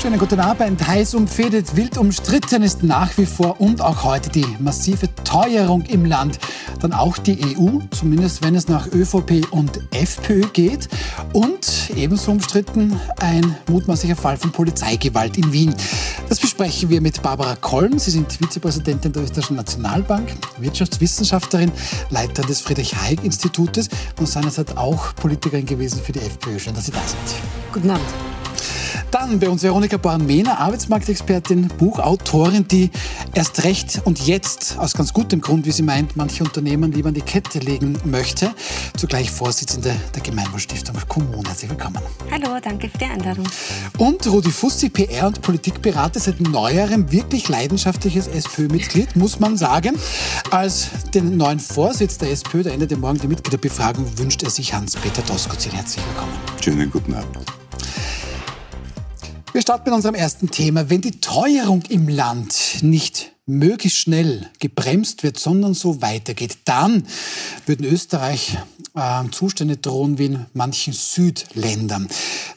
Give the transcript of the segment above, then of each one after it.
Schönen guten Abend. Heiß umfädet, wild umstritten ist nach wie vor und auch heute die massive Teuerung im Land. Dann auch die EU, zumindest wenn es nach ÖVP und FPÖ geht. Und ebenso umstritten ein mutmaßlicher Fall von Polizeigewalt in Wien. Das besprechen wir mit Barbara Kollm. Sie sind Vizepräsidentin der Österreichischen Nationalbank, Wirtschaftswissenschaftlerin, Leiterin des Friedrich-Hayek-Institutes und seinerzeit auch Politikerin gewesen für die FPÖ. Schön, dass Sie da sind. Guten Abend. Dann bei uns Veronika Born-Mehner, Arbeitsmarktexpertin, Buchautorin, die erst recht und jetzt aus ganz gutem Grund, wie sie meint, manche Unternehmen lieber an die Kette legen möchte. Zugleich Vorsitzende der Gemeinwohlstiftung Kommune. Herzlich willkommen. Hallo, danke für die Einladung. Und Rudi Fussi, PR- und Politikberater, seit neuerem wirklich leidenschaftliches SPÖ-Mitglied, muss man sagen. Als den neuen Vorsitz der SPÖ, der endet morgen die Mitgliederbefragung, wünscht er sich Hans-Peter Doskozil. Herzlich willkommen. Schönen guten Abend. Wir starten mit unserem ersten Thema. Wenn die Teuerung im Land nicht möglichst schnell gebremst wird, sondern so weitergeht, dann würden Österreich äh, Zustände drohen wie in manchen Südländern.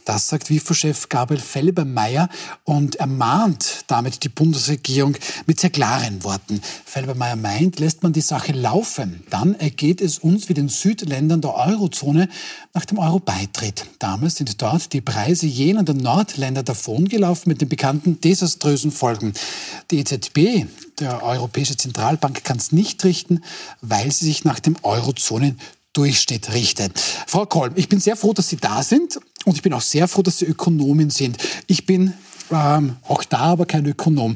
Das sagt WIFO-Chef Gabriel Felbermeier und ermahnt damit die Bundesregierung mit sehr klaren Worten. Felbermeier meint, lässt man die Sache laufen, dann ergeht es uns wie den Südländern der Eurozone nach dem Euro-Beitritt. Damals sind dort die Preise jener der Nordländer davongelaufen mit den bekannten desaströsen Folgen. Die EZB, der Europäische Zentralbank, kann es nicht richten, weil sie sich nach dem Eurozonen Durchschnitt richtet. Frau Kolm, ich bin sehr froh, dass Sie da sind und ich bin auch sehr froh, dass Sie Ökonomin sind. Ich bin ähm, auch da aber kein Ökonom.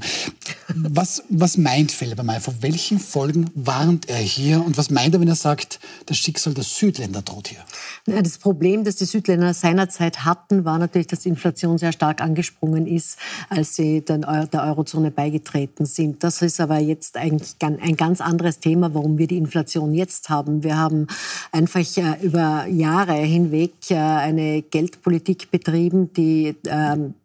Was, was meint Felbermeier? Vor welchen Folgen warnt er hier? Und was meint er, wenn er sagt, das Schicksal der Südländer droht hier? Ja, das Problem, das die Südländer seinerzeit hatten, war natürlich, dass die Inflation sehr stark angesprungen ist, als sie der Eurozone beigetreten sind. Das ist aber jetzt eigentlich ein ganz anderes Thema, warum wir die Inflation jetzt haben. Wir haben einfach äh, über Jahre hinweg äh, eine Geldpolitik betrieben, die ähm,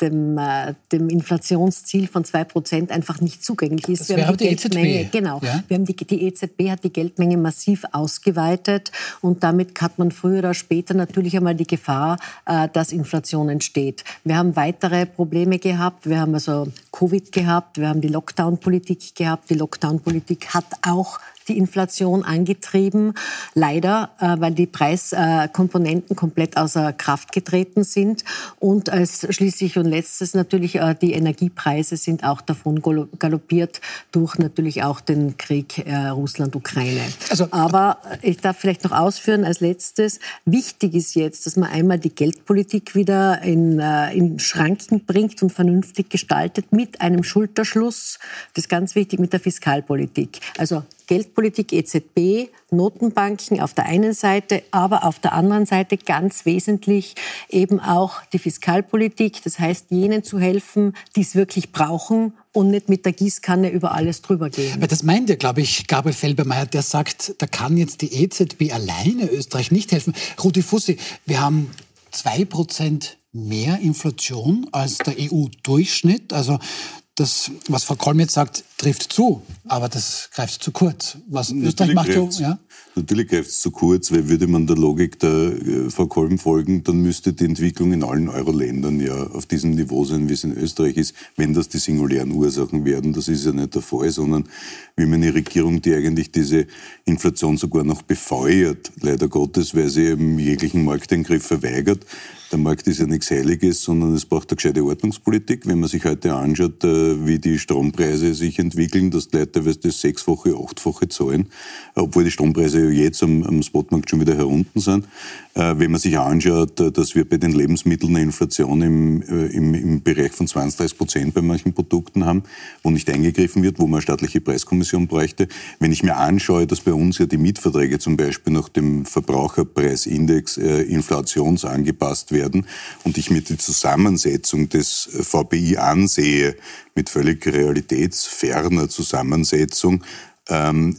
dem, äh, dem Inflationsziel von 2% einfach nicht zugänglich ist. Das wir haben die, die EZB. genau. Ja? Wir haben die, die EZB hat die Geldmenge massiv ausgeweitet und damit hat man früher oder später natürlich einmal die Gefahr, äh, dass Inflation entsteht. Wir haben weitere Probleme gehabt. Wir haben also Covid gehabt. Wir haben die Lockdown-Politik gehabt. Die Lockdown-Politik hat auch die Inflation angetrieben. Leider, äh, weil die Preiskomponenten komplett außer Kraft getreten sind. Und als schließlich und letztes natürlich äh, die Energiepreise sind auch davon galoppiert durch natürlich auch den Krieg äh, Russland-Ukraine. Also, Aber ich darf vielleicht noch ausführen als letztes. Wichtig ist jetzt, dass man einmal die Geldpolitik wieder in, in Schranken bringt und vernünftig gestaltet mit einem Schulterschluss. Das ist ganz wichtig mit der Fiskalpolitik. Also Geldpolitik EZB, Notenbanken auf der einen Seite, aber auf der anderen Seite ganz wesentlich eben auch die Fiskalpolitik. Das heißt, jenen zu helfen, die es wirklich brauchen und nicht mit der Gießkanne über alles drüber gehen. Weil das meint ja, glaube ich, Gabriel Felbermeier, der sagt, da kann jetzt die EZB alleine Österreich nicht helfen. Rudi Fussi, wir haben zwei Prozent mehr Inflation als der EU-Durchschnitt. Also das, was Frau Kolm jetzt sagt, trifft zu, aber das greift zu kurz. Was Österreich macht, ja? Natürlich greift es zu kurz, weil würde man der Logik der äh, Frau Kolm folgen, dann müsste die Entwicklung in allen Euro-Ländern ja auf diesem Niveau sein, wie es in Österreich ist, wenn das die singulären Ursachen werden. Das ist ja nicht der Fall, sondern wie man eine Regierung, die eigentlich diese Inflation sogar noch befeuert, leider Gottes, weil sie eben jeglichen Marktengriff verweigert, der Markt ist ja nichts Heiliges, sondern es braucht eine gescheite Ordnungspolitik. Wenn man sich heute anschaut, äh, wie die Strompreise sich entwickeln, dass die Leute teilweise das sechsfache, achtfache zahlen, obwohl die Strompreise jetzt am, am Spotmarkt schon wieder herunten sind. Äh, wenn man sich anschaut, äh, dass wir bei den Lebensmitteln eine Inflation im, im, im Bereich von 20, 30 Prozent bei manchen Produkten haben, wo nicht eingegriffen wird, wo man eine staatliche Preiskommission bräuchte. Wenn ich mir anschaue, dass bei uns ja die Mietverträge zum Beispiel nach dem Verbraucherpreisindex äh, inflationsangepasst werden, und ich mir die Zusammensetzung des VBI ansehe, mit völlig realitätsferner Zusammensetzung, ähm,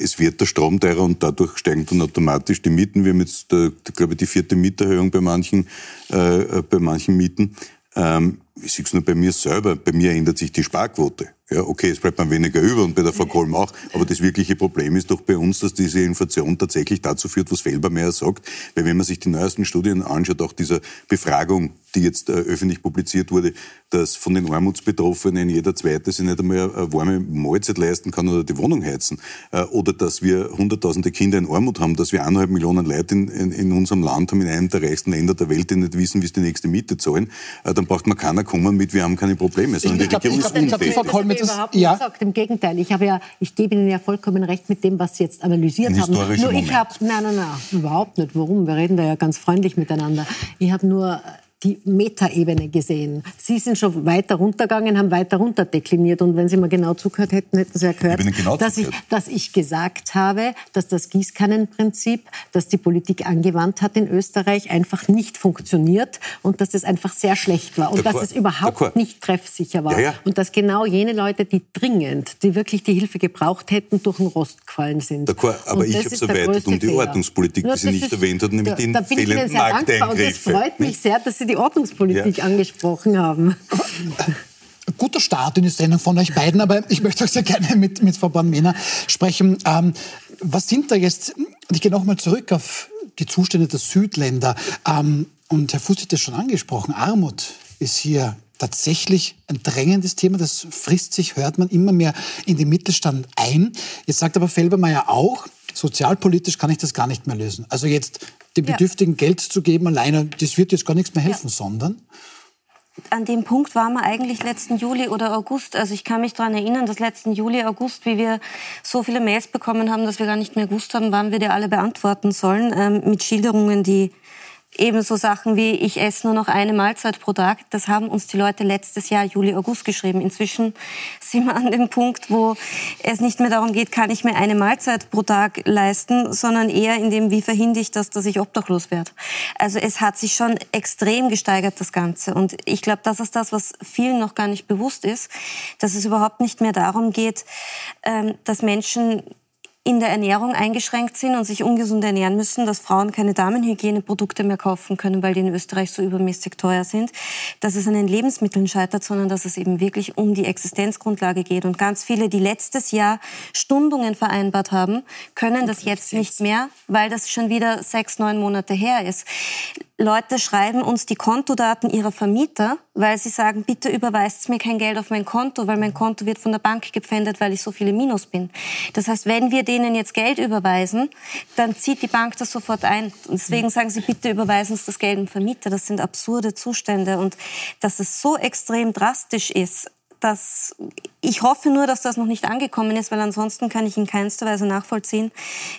es wird der Strom teurer und dadurch steigen dann automatisch die Mieten. Wir haben jetzt, äh, glaube ich, die vierte Mieterhöhung bei manchen, äh, bei manchen Mieten. Ähm, ich sehe es nur bei mir selber, bei mir ändert sich die Sparquote. Ja, okay, es bleibt man weniger über und bei der Frau Kolm auch. Aber das wirkliche Problem ist doch bei uns, dass diese Inflation tatsächlich dazu führt, was Felbermeier sagt. Weil wenn man sich die neuesten Studien anschaut, auch dieser Befragung, die jetzt äh, öffentlich publiziert wurde, dass von den Armutsbetroffenen jeder Zweite sich nicht einmal eine warme Mahlzeit leisten kann oder die Wohnung heizen. Äh, oder dass wir hunderttausende Kinder in Armut haben, dass wir eineinhalb Millionen Leute in, in, in, unserem Land haben, in einem der reichsten Länder der Welt, die nicht wissen, wie sie die nächste Miete zahlen. Äh, dann braucht man keiner kommen mit, wir haben keine Probleme, sondern ich, die Regierung ist unfähig das überhaupt nicht ja. gesagt. Im Gegenteil, ich habe ja, ich gebe Ihnen ja vollkommen recht mit dem, was Sie jetzt analysiert Ein haben. Nur ich habe, nein, nein, nein, überhaupt nicht. Warum? Wir reden da ja ganz freundlich miteinander. Ich habe nur die Metaebene gesehen. Sie sind schon weiter runtergegangen, haben weiter runter dekliniert. Und wenn Sie mal genau zugehört hätten, hätten Sie ja gehört, genau dass, ich, dass ich gesagt habe, dass das Gießkannenprinzip, das die Politik angewandt hat in Österreich, einfach nicht funktioniert und dass es einfach sehr schlecht war und dass es überhaupt nicht treffsicher war. Ja, ja. Und dass genau jene Leute, die dringend, die wirklich die Hilfe gebraucht hätten, durch den Rost gefallen sind. Aber und ich habe es erweitert um die Ordnungspolitik, die Sie nicht erwähnt hat, nämlich den fehlenden Markteingriffe. Und es freut mich sehr, dass Sie die Ordnungspolitik ja. angesprochen haben. Guter Start in die Sendung von euch beiden, aber ich möchte auch sehr gerne mit, mit Frau Born-Mehner sprechen. Ähm, was sind da jetzt, ich gehe nochmal zurück auf die Zustände der Südländer. Ähm, und Herr Fuß hat das schon angesprochen, Armut ist hier tatsächlich ein drängendes Thema. Das frisst sich, hört man immer mehr in den Mittelstand ein. Jetzt sagt aber Felbermeier auch, sozialpolitisch kann ich das gar nicht mehr lösen. Also jetzt den Bedürftigen ja. Geld zu geben alleine, das wird jetzt gar nichts mehr helfen, ja. sondern an dem Punkt waren wir eigentlich letzten Juli oder August. Also ich kann mich daran erinnern, dass letzten Juli, August, wie wir so viele Mails bekommen haben, dass wir gar nicht mehr gewusst haben, wann wir die alle beantworten sollen, ähm, mit Schilderungen, die Ebenso Sachen wie, ich esse nur noch eine Mahlzeit pro Tag. Das haben uns die Leute letztes Jahr, Juli, August geschrieben. Inzwischen sind wir an dem Punkt, wo es nicht mehr darum geht, kann ich mir eine Mahlzeit pro Tag leisten, sondern eher in dem, wie verhindere ich das, dass ich obdachlos werde. Also es hat sich schon extrem gesteigert, das Ganze. Und ich glaube, das ist das, was vielen noch gar nicht bewusst ist, dass es überhaupt nicht mehr darum geht, ähm, dass Menschen in der Ernährung eingeschränkt sind und sich ungesund ernähren müssen, dass Frauen keine Damenhygieneprodukte mehr kaufen können, weil die in Österreich so übermäßig teuer sind, dass es an den Lebensmitteln scheitert, sondern dass es eben wirklich um die Existenzgrundlage geht. Und ganz viele, die letztes Jahr Stundungen vereinbart haben, können das jetzt nicht mehr, weil das schon wieder sechs, neun Monate her ist. Leute schreiben uns die Kontodaten ihrer Vermieter, weil sie sagen, bitte überweist mir kein Geld auf mein Konto, weil mein Konto wird von der Bank gepfändet, weil ich so viele Minus bin. Das heißt, wenn wir denen jetzt Geld überweisen, dann zieht die Bank das sofort ein. Und deswegen sagen sie, bitte überweisen uns das Geld dem Vermieter. Das sind absurde Zustände. Und dass es so extrem drastisch ist, dass ich hoffe nur, dass das noch nicht angekommen ist, weil ansonsten kann ich in keinster Weise nachvollziehen,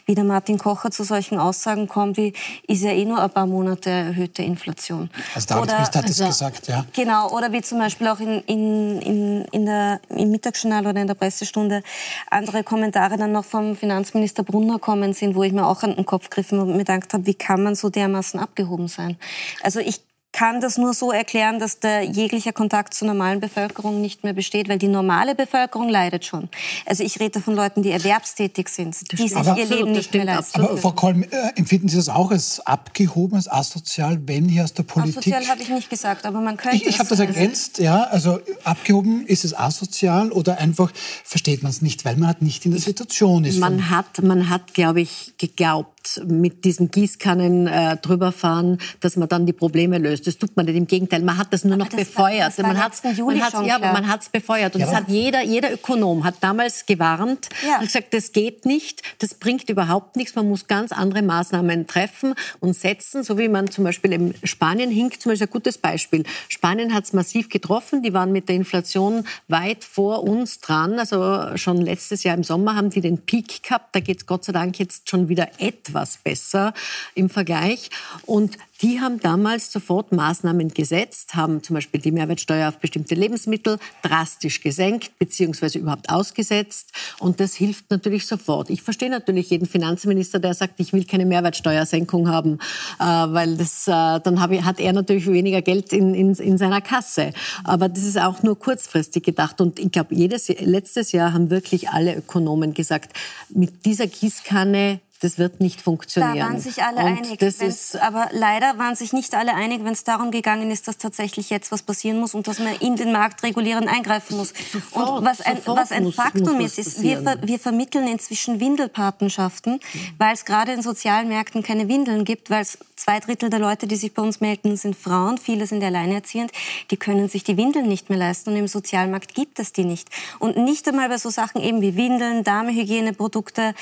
wie der Martin Kocher zu solchen Aussagen kommt, wie ist ja eh nur ein paar Monate erhöhte Inflation. Also der oder, hat es also, gesagt, ja. Genau, oder wie zum Beispiel auch in, in, in, in der, im Mittagsjournal oder in der Pressestunde andere Kommentare dann noch vom Finanzminister Brunner kommen sind, wo ich mir auch an den Kopf griffen und mir gedacht habe, wie kann man so dermaßen abgehoben sein? Also ich kann das nur so erklären, dass der jeglicher Kontakt zur normalen Bevölkerung nicht mehr besteht, weil die normale Bevölkerung leidet schon. Also ich rede von Leuten, die erwerbstätig sind, die sich ihr Leben nicht mehr leisten. Aber Frau Kolm, äh, empfinden Sie das auch als abgehoben, als asozial, wenn hier aus der Politik... Asozial habe ich nicht gesagt, aber man könnte... Ich, ich habe das ergänzt, ja, also abgehoben, ist es asozial oder einfach versteht man es nicht, weil man halt nicht in der Situation ist. Man hat, man hat, glaube ich, geglaubt, mit diesen Gießkannen äh, drüberfahren, dass man dann die Probleme löst. Das tut man nicht. Im Gegenteil, man hat das nur aber noch das befeuert. War, das man hat es ja, man hat's befeuert. Und ja. das hat jeder, jeder Ökonom hat damals gewarnt ja. und gesagt, das geht nicht, das bringt überhaupt nichts. Man muss ganz andere Maßnahmen treffen und setzen, so wie man zum Beispiel in Spanien hinkt, zum Beispiel ein gutes Beispiel. Spanien hat es massiv getroffen. Die waren mit der Inflation weit vor uns dran. Also schon letztes Jahr im Sommer haben die den Peak gehabt. Da geht es Gott sei Dank jetzt schon wieder etwas etwas besser im Vergleich. Und die haben damals sofort Maßnahmen gesetzt, haben zum Beispiel die Mehrwertsteuer auf bestimmte Lebensmittel drastisch gesenkt bzw. überhaupt ausgesetzt. Und das hilft natürlich sofort. Ich verstehe natürlich jeden Finanzminister, der sagt, ich will keine Mehrwertsteuersenkung haben, äh, weil das, äh, dann hat er natürlich weniger Geld in, in, in seiner Kasse. Aber das ist auch nur kurzfristig gedacht. Und ich glaube, letztes Jahr haben wirklich alle Ökonomen gesagt, mit dieser Gießkanne Das wird nicht funktionieren. Da waren sich alle und einig. Das ist aber leider waren sich nicht alle einig, wenn es darum gegangen ist, dass tatsächlich jetzt was passieren muss und dass man in den Markt regulierend eingreifen muss. Sofort, und was ein, was ein muss, Faktum muss ist, ist wir, wir vermitteln inzwischen Windelpatenschaften, mhm. weil es gerade in sozialen Märkten keine Windeln gibt, weil es zwei Drittel der Leute, die sich bei uns melden, sind Frauen, viele sind alleinerziehend, die können sich die Windeln nicht mehr leisten und im Sozialmarkt gibt es die nicht. Und nicht einmal bei so Sachen eben wie Windeln, Damehygien,Produkte,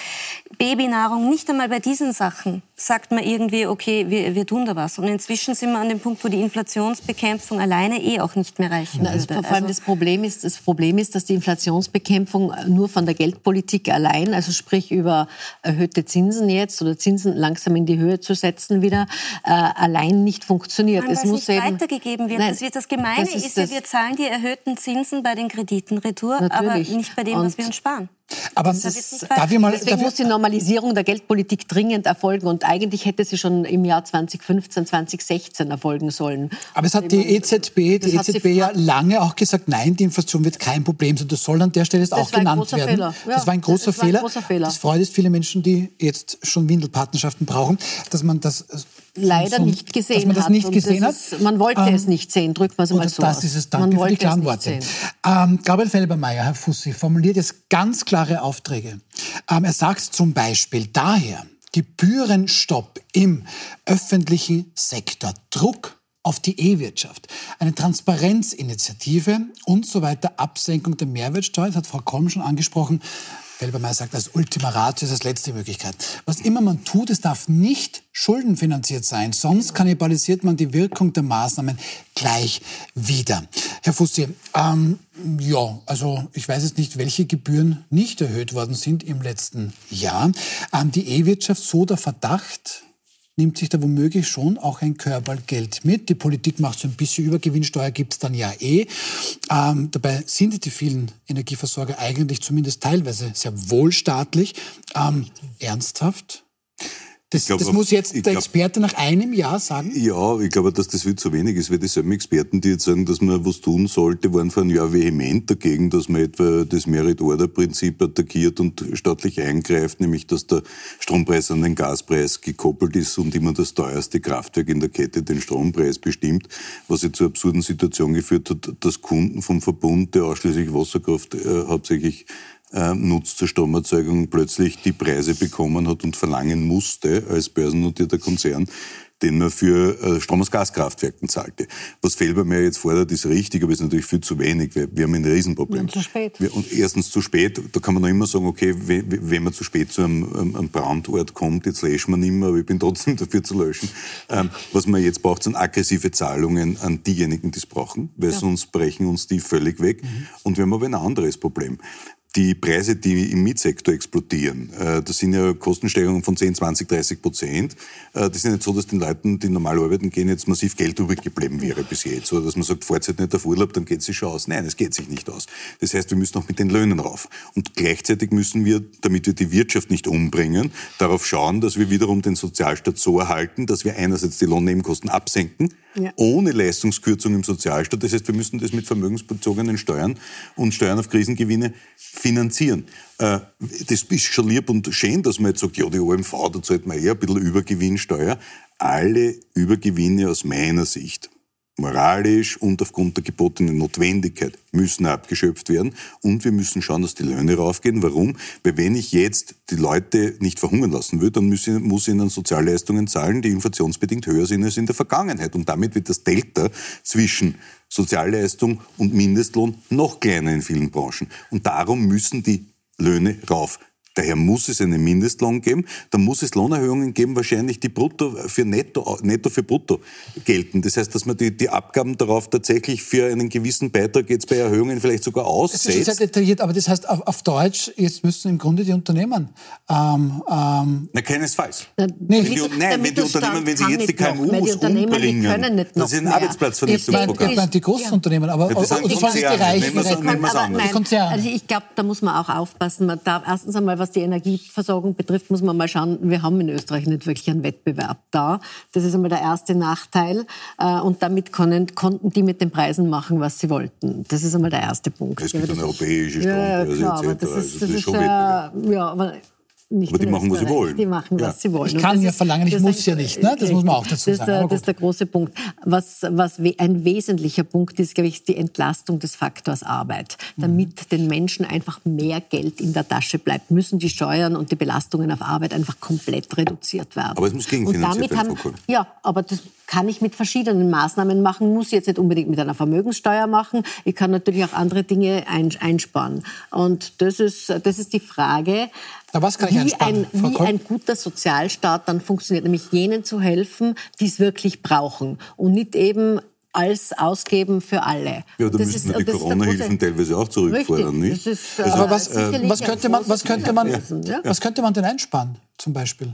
Babynahrung, nicht einmal bei diesen Sachen sagt man irgendwie, okay, wir, wir tun da was. Und inzwischen sind wir an dem Punkt, wo die Inflationsbekämpfung alleine eh auch nicht mehr reichen Na, also Vor allem also das Problem ist, das Problem ist, dass die Inflationsbekämpfung nur von der Geldpolitik allein, also sprich über erhöhte Zinsen jetzt oder Zinsen langsam in die Höhe zu setzen wieder, äh, allein nicht funktioniert. es muss nicht eben, weitergegeben wird. Nein, das, wird das Gemeine das ist, ist ja, wir zahlen die erhöhten Zinsen bei den Krediten retour, Natürlich. aber nicht bei dem, Und was wir uns sparen. Aber das das, darf ich mal, Deswegen darf muss die Normalisierung der Geldpolitik dringend erfolgen und eigentlich hätte sie schon im Jahr 2015, 2016 erfolgen sollen. Aber es hat die EZB, die EZB ja lange auch gesagt, nein, die Inflation wird kein Problem sein. Das soll an der Stelle jetzt auch genannt werden. Ja, das war ein großer, das Fehler. Ein großer Fehler. Das freut jetzt viele Menschen, die jetzt schon Windelpartnerschaften brauchen, dass man das leider so, nicht gesehen dass man das nicht gesehen hat. Ist, man wollte ähm, es nicht sehen, drückt man es mal so Das ist es, danke man für die klaren Worte. Ähm, Gabriel Felbermeier, Herr Fussi, formuliert jetzt ganz klare Aufträge. Ähm, er sagt zum Beispiel daher, Gebührenstopp im öffentlichen Sektor, Druck auf die E-Wirtschaft, eine Transparenzinitiative und so weiter, Absenkung der Mehrwertsteuer, das hat Frau Kolm schon angesprochen, Felbermeier sagt, das Ultima Ratio ist das letzte Möglichkeit. Was immer man tut, es darf nicht schuldenfinanziert sein, sonst kannibalisiert man die Wirkung der Maßnahmen gleich wieder. Herr Fussi, ähm, ja, also ich weiß jetzt nicht, welche Gebühren nicht erhöht worden sind im letzten Jahr. Ähm, die E-Wirtschaft, so der Verdacht, nimmt sich da womöglich schon auch ein Körperl Geld mit. Die Politik macht so ein bisschen Übergewinnsteuer, gibt es dann ja eh. Ähm, dabei sind die vielen Energieversorger eigentlich zumindest teilweise sehr wohlstaatlich. Ähm, ernsthaft? Das, glaub, das muss jetzt der glaub, Experte nach einem Jahr sagen? Ja, ich glaube, dass das viel zu wenig ist, weil dieselben Experten, die jetzt sagen, dass man was tun sollte, waren vor einem Jahr vehement dagegen, dass man etwa das Merit-Order-Prinzip attackiert und staatlich eingreift, nämlich dass der Strompreis an den Gaspreis gekoppelt ist und immer das teuerste Kraftwerk in der Kette den Strompreis bestimmt, was ja zur absurden Situation geführt hat, dass Kunden vom Verbund, der ausschließlich Wasserkraft äh, hauptsächlich äh, nutzt zur Stromerzeugung plötzlich die Preise bekommen hat und verlangen musste als börsennotierter Konzern, den man für äh, Strom- aus Gaskraftwerken zahlte. Was Felbermeier jetzt fordert, ist richtig, aber ist natürlich viel zu wenig. Wir, wir haben ein Riesenproblem. Und zu spät. Wir, und erstens zu spät, da kann man noch immer sagen, okay, wenn, wenn man zu spät zu einem, einem Brandort kommt, jetzt löschen wir nicht mehr, aber ich bin trotzdem dafür zu löschen. Ähm, was man jetzt braucht, sind aggressive Zahlungen an diejenigen, die es brauchen, weil ja. sonst brechen uns die völlig weg. Mhm. Und wir haben aber ein anderes Problem die Preise, die im Mietsektor explodieren, äh, das sind ja Kostensteigerungen von 10, 20, 30 Prozent. Äh, das ist ja nicht so, dass den Leuten, die normal arbeiten gehen, jetzt massiv Geld übrig geblieben wäre bis jetzt. Oder dass man sagt, fahrt halt nicht auf Urlaub, dann geht es sich schon aus. Nein, es geht sich nicht aus. Das heißt, wir müssen auch mit den Löhnen rauf. Und gleichzeitig müssen wir, damit wir die Wirtschaft nicht umbringen, darauf schauen, dass wir wiederum den Sozialstaat so erhalten, dass wir einerseits die Lohnnebenkosten absenken, ohne Leistungskürzung im Sozialstaat. Das heißt, wir müssen das mit vermögensbezogenen Steuern und Steuern auf Krisengewinne finanzieren. Äh, das ist schon lieb und schön, dass man jetzt sagt, ja, die OMV, da zahlt man eher ein bisschen Übergewinnsteuer. Alle Übergewinne aus meiner Sicht moralisch und aufgrund der gebotenen Notwendigkeit müssen abgeschöpft werden. Und wir müssen schauen, dass die Löhne raufgehen. Warum? Weil wenn ich jetzt die Leute nicht verhungern lassen will, dann muss ich, muss ich ihnen Sozialleistungen zahlen, die inflationsbedingt höher sind als in der Vergangenheit. Und damit wird das Delta zwischen Sozialleistung und Mindestlohn noch kleiner in vielen Branchen. Und darum müssen die Löhne rauf. Daher muss es einen Mindestlohn geben. Da muss es Lohnerhöhungen geben, wahrscheinlich die Brutto für Netto, Netto für Brutto gelten. Das heißt, dass man die, die Abgaben darauf tatsächlich für einen gewissen Beitrag jetzt bei Erhöhungen vielleicht sogar aussetzt. Das ist sehr detailliert, aber das heißt auf, auf Deutsch, jetzt müssen im Grunde die Unternehmen. Ähm, ähm, Na, keinesfalls. Na, nee. wenn die, nein, wenn die Unternehmen, wenn sie jetzt die KMUs die umbringen, die das ist ein Arbeitsplatzvernichtungsprogramm. Ich meine die großen ja. Unternehmen, aber ja, das, das, das die Reichen. Also ich glaube, da muss man auch aufpassen. Man darf erstens einmal, was die Energieversorgung betrifft, muss man mal schauen, wir haben in Österreich nicht wirklich einen Wettbewerb da. Das ist einmal der erste Nachteil. Äh, und damit können, konnten die mit den Preisen machen, was sie wollten. Das ist einmal der erste Punkt. Es gibt eine europäische Strompreise ja, klar, etc. Das ist, das, das ist, ist schon äh, ja, aber Nicht Aber die machen, was sie wollen. Die machen, was sie wollen. Ich kann ja verlangen, ich muss ja nicht. Ne? Das muss man auch dazu das sagen. Der, das ist der große Punkt. Was, was ein wesentlicher Punkt ist, glaube ich, die Entlastung des Faktors Arbeit. Damit mhm. den Menschen einfach mehr Geld in der Tasche bleibt, müssen die Steuern und die Belastungen auf Arbeit einfach komplett reduziert werden. Aber es muss gegenfinanziert werden. Haben, ja, aber das kann ich mit verschiedenen Maßnahmen machen, muss jetzt nicht unbedingt mit einer Vermögenssteuer machen. Ich kann natürlich auch andere Dinge einsparen. Und das ist, das ist die Frage, Na, was kann ich wie, ein, wie ein guter Sozialstaat dann funktioniert, nämlich jenen zu helfen, die es wirklich brauchen und nicht eben als ausgeben für alle. Ja, da das müssten wir die Corona-Hilfen teilweise auch zurückfordern, nicht? Ist, also, aber was, äh, was, könnte man, was, könnte man, ja. was könnte man denn einsparen, zum Beispiel?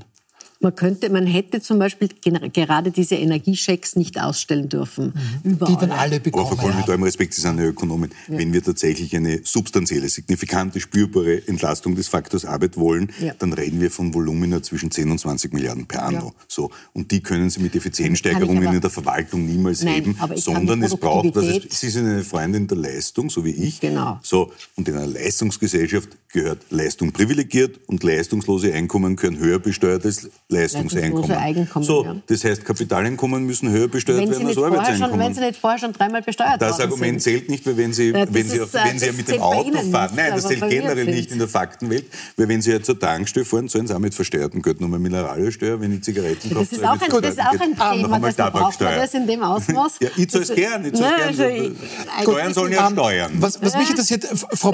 Man könnte, man hätte zum Beispiel gerade diese Energiechecks nicht ausstellen dürfen. Mhm. Die dann alle bekommen. Aber vor allem mit allem Respekt, Sie sind ja Ökonomen. Ja. Wenn wir tatsächlich eine substanzielle, signifikante, spürbare Entlastung des Faktors Arbeit wollen, ja. dann reden wir von Volumina zwischen 10 und 20 Milliarden per anno. Ja. So. Und die können Sie mit Effizienzsteigerungen in der Verwaltung niemals Nein, heben, sondern es braucht, was es, Sie sind eine Freundin der Leistung, so wie ich. Genau. So. Und in einer Leistungsgesellschaft gehört Leistung privilegiert und leistungslose Einkommen können höher besteuert als Leistungseinkommen. so, ja. Das heißt, Kapitaleinkommen müssen höher besteuert werden als Arbeitseinkommen. Schon, wenn sie nicht vorher schon dreimal besteuert Das Argument sind. zählt nicht, weil wenn Sie, ja, wenn Sie, ist, wenn Sie ja mit dem Auto fahren, nein, das zählt generell nicht in der Faktenwelt, weil wenn Sie ja zur Tankstelle fahren, sollen Sie auch mit versteuerten Geld nochmal Mineralölsteuer, wenn ich Zigaretten kaufe, das ist auch ein, das ist auch ein Thema, das braucht man das in dem Ausmaß. ja, ich zahle es gern, ich zahle also gern. Steuern sollen ja steuern. Was, was mich interessiert, Frau